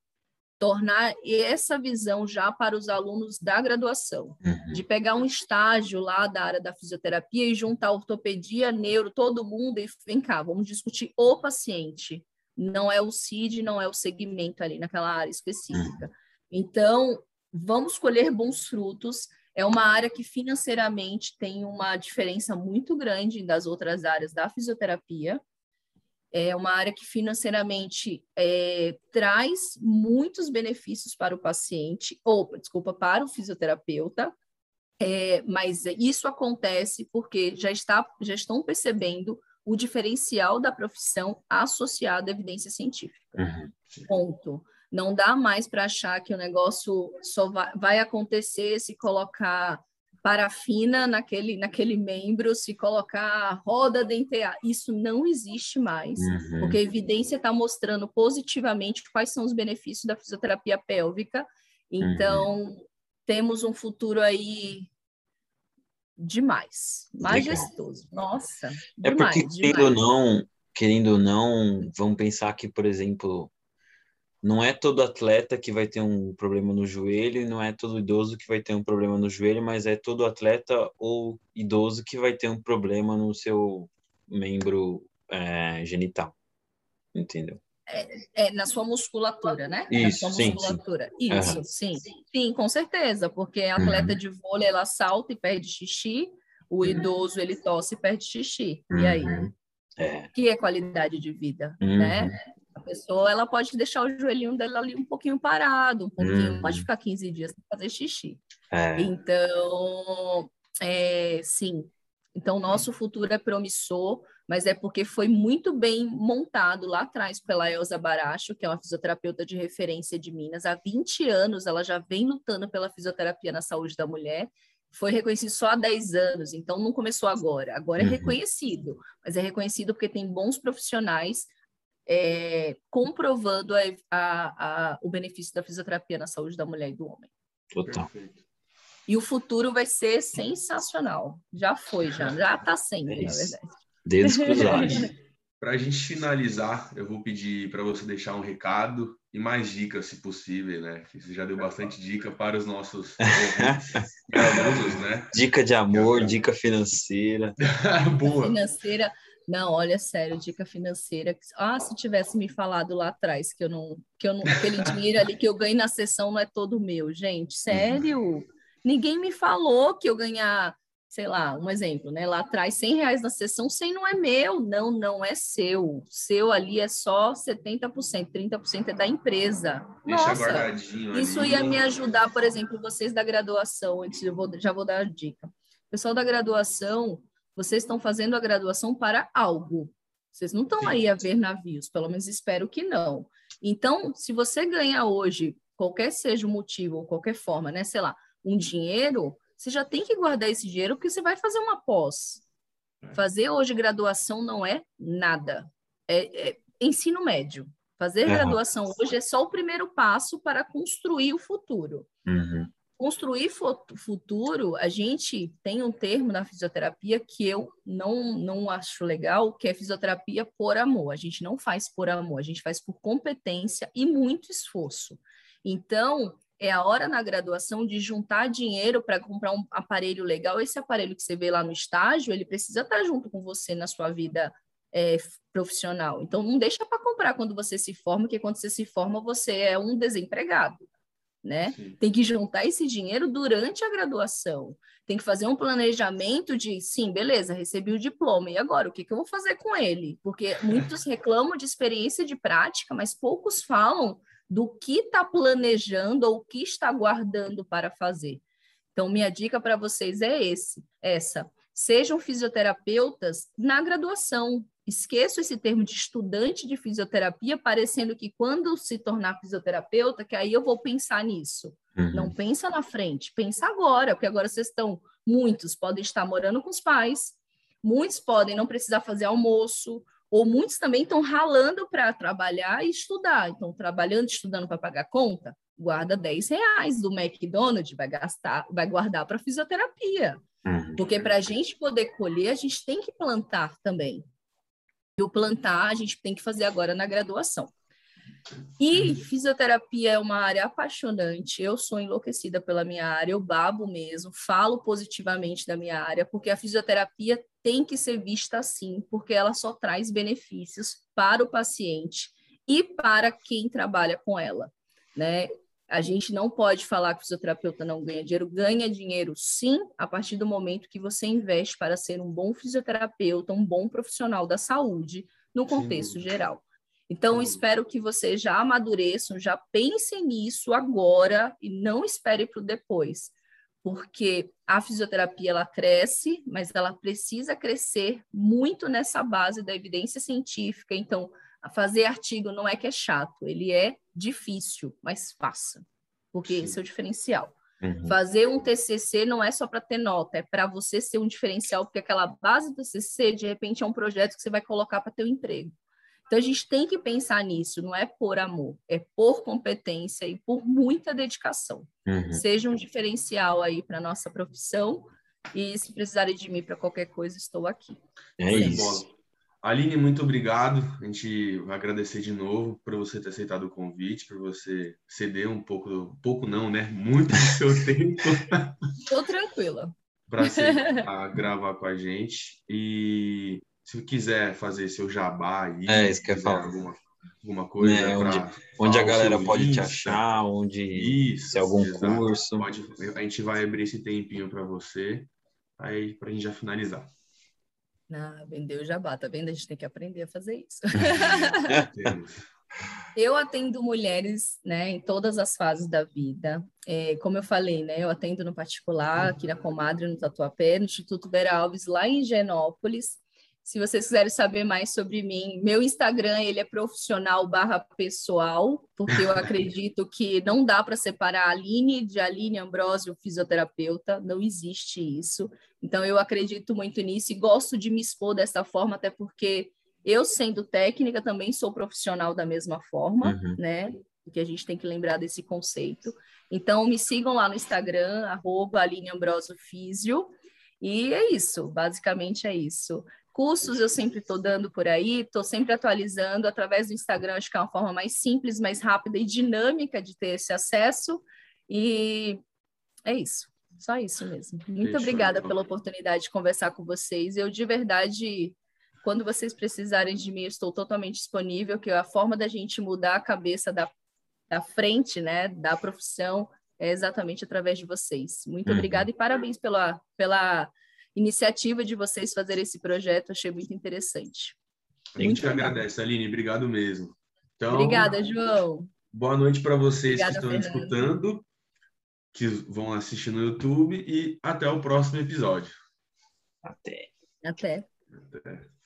tornar essa visão já para os alunos da graduação, uhum. de pegar um estágio lá da área da fisioterapia e juntar ortopedia, neuro, todo mundo e vem cá, vamos discutir o paciente. Não é o CID, não é o segmento ali naquela área específica. Uhum. Então, vamos colher bons frutos. É uma área que financeiramente tem uma diferença muito grande das outras áreas da fisioterapia é uma área que financeiramente é, traz muitos benefícios para o paciente, ou, desculpa, para o fisioterapeuta, é, mas isso acontece porque já, está, já estão percebendo o diferencial da profissão associado à evidência científica. Uhum. Ponto. Não dá mais para achar que o negócio só vai, vai acontecer se colocar parafina naquele, naquele membro, se colocar roda dentear. Isso não existe mais, uhum. porque a evidência está mostrando positivamente quais são os benefícios da fisioterapia pélvica. Então, uhum. temos um futuro aí demais, majestoso. Legal. Nossa, é demais, porque, querendo ou não, querendo ou não, vamos pensar que, por exemplo, não é todo atleta que vai ter um problema no joelho, não é todo idoso que vai ter um problema no joelho, mas é todo atleta ou idoso que vai ter um problema no seu membro é, genital. Entendeu? É, é, na sua musculatura, né? Isso, na sua musculatura. Sim, Isso, uhum. sim. Sim, com certeza, porque a atleta uhum. de vôlei, ela salta e perde xixi, o idoso, ele tosse e perde xixi. E aí? Uhum. É. Que é qualidade de vida, né? Pessoa ela pode deixar o joelhinho dela ali um pouquinho parado, um pouquinho, hum. pode ficar 15 dias sem fazer xixi. É. Então, é, sim. Então, nosso futuro é promissor, mas é porque foi muito bem montado lá atrás pela Elza Baracho, que é uma fisioterapeuta de referência de Minas. Há 20 anos ela já vem lutando pela fisioterapia na saúde da mulher foi reconhecido só há 10 anos, então não começou agora. Agora é uhum. reconhecido, mas é reconhecido porque tem bons profissionais é, comprovando a, a, a, o benefício da fisioterapia na saúde da mulher e do homem. Total. E o futuro vai ser sensacional. Já foi, já. Já está sendo, é na verdade. Dedos cruzados. [laughs] para a gente finalizar, eu vou pedir para você deixar um recado e mais dicas, se possível, né? Que você já deu bastante dica para os nossos [laughs] alunos, né? Dica de amor, dica financeira. [laughs] Boa. Financeira. Não, olha, sério, dica financeira. Ah, se tivesse me falado lá atrás que eu não, que eu não, aquele dinheiro ali que eu ganho na sessão não é todo meu, gente. Sério? Ninguém me falou que eu ganhar, sei lá, um exemplo, né? Lá atrás, 100 reais na sessão, 100 não é meu. Não, não é seu. Seu ali é só 70%, 30% é da empresa. Deixa Nossa, isso ali. ia me ajudar, por exemplo, vocês da graduação, antes eu vou, já vou dar a dica. Pessoal da graduação, vocês estão fazendo a graduação para algo. Vocês não estão aí a ver navios, pelo menos espero que não. Então, se você ganha hoje, qualquer seja o motivo ou qualquer forma, né, sei lá, um dinheiro, você já tem que guardar esse dinheiro porque você vai fazer uma pós. É. Fazer hoje graduação não é nada. É, é ensino médio. Fazer uhum. graduação hoje é só o primeiro passo para construir o futuro. Uhum construir futuro, a gente tem um termo na fisioterapia que eu não, não acho legal, que é fisioterapia por amor. A gente não faz por amor, a gente faz por competência e muito esforço. Então, é a hora na graduação de juntar dinheiro para comprar um aparelho legal. Esse aparelho que você vê lá no estágio, ele precisa estar junto com você na sua vida é, profissional. Então, não deixa para comprar quando você se forma, porque quando você se forma, você é um desempregado né? Sim. Tem que juntar esse dinheiro durante a graduação. Tem que fazer um planejamento de, sim, beleza, recebi o diploma, e agora, o que, que eu vou fazer com ele? Porque [laughs] muitos reclamam de experiência de prática, mas poucos falam do que está planejando ou o que está guardando para fazer. Então, minha dica para vocês é esse, essa. Sejam fisioterapeutas na graduação, esqueço esse termo de estudante de fisioterapia, parecendo que quando se tornar fisioterapeuta, que aí eu vou pensar nisso. Uhum. Não pensa na frente, pensa agora, porque agora vocês estão, muitos podem estar morando com os pais, muitos podem não precisar fazer almoço, ou muitos também estão ralando para trabalhar e estudar. Então, trabalhando, estudando para pagar conta, guarda 10 reais do McDonald's, vai gastar, vai guardar para fisioterapia. Uhum. Porque para a gente poder colher, a gente tem que plantar também. E o plantar a gente tem que fazer agora na graduação. E fisioterapia é uma área apaixonante. Eu sou enlouquecida pela minha área, eu babo mesmo, falo positivamente da minha área, porque a fisioterapia tem que ser vista assim, porque ela só traz benefícios para o paciente e para quem trabalha com ela, né? A gente não pode falar que o fisioterapeuta não ganha dinheiro, ganha dinheiro sim, a partir do momento que você investe para ser um bom fisioterapeuta, um bom profissional da saúde no contexto sim. geral. Então, espero que vocês já amadureçam, já pensem nisso agora e não espere para o depois, porque a fisioterapia ela cresce, mas ela precisa crescer muito nessa base da evidência científica. Então, fazer artigo não é que é chato, ele é difícil, mas faça, porque Sim. esse é o diferencial. Uhum. Fazer um TCC não é só para ter nota, é para você ser um diferencial, porque aquela base do TCC, de repente, é um projeto que você vai colocar para ter um emprego. Então, a gente tem que pensar nisso, não é por amor, é por competência e por muita dedicação. Uhum. Seja um diferencial aí para nossa profissão e se precisarem de mim para qualquer coisa, estou aqui. É isso. Aline, muito obrigado. A gente vai agradecer de novo por você ter aceitado o convite, por você ceder um pouco, pouco não, né? Muito do seu [laughs] tempo. Estou tranquila. Para [laughs] gravar com a gente. E se quiser fazer seu jabá aí, é, isso que eu falo. Alguma, alguma coisa. É, onde, onde a galera pode Insta. te achar, onde isso, se algum exato. curso. Pode, a gente vai abrir esse tempinho para você, aí para a gente já finalizar. Ah, vendeu o jabá, tá vendo? A gente tem que aprender a fazer isso. [laughs] eu atendo mulheres, né, em todas as fases da vida. É, como eu falei, né, eu atendo no particular, aqui na Comadre, no Tatuapé, no Instituto Vera Alves, lá em Genópolis. Se vocês quiserem saber mais sobre mim, meu Instagram ele é profissional barra pessoal, porque eu [laughs] acredito que não dá para separar a Aline de Aline Ambrosio, fisioterapeuta, não existe isso. Então eu acredito muito nisso e gosto de me expor dessa forma, até porque eu, sendo técnica, também sou profissional da mesma forma, uhum. né? Porque a gente tem que lembrar desse conceito. Então, me sigam lá no Instagram, arroba Aline Ambrosio Físio. E é isso, basicamente é isso. Cursos eu sempre estou dando por aí, estou sempre atualizando através do Instagram, acho que é uma forma mais simples, mais rápida e dinâmica de ter esse acesso. E é isso, só isso mesmo. Muito obrigada pela oportunidade de conversar com vocês. Eu, de verdade, quando vocês precisarem de mim, estou totalmente disponível, que a forma da gente mudar a cabeça da, da frente, né, da profissão, é exatamente através de vocês. Muito uhum. obrigada e parabéns pela, pela iniciativa de vocês fazer esse projeto, achei muito interessante. A gente agradece, Aline, obrigado mesmo. Então, Obrigada, João. Boa noite para vocês Obrigada, que estão Fernanda. escutando, que vão assistir no YouTube e até o próximo episódio. Até. Até. Até.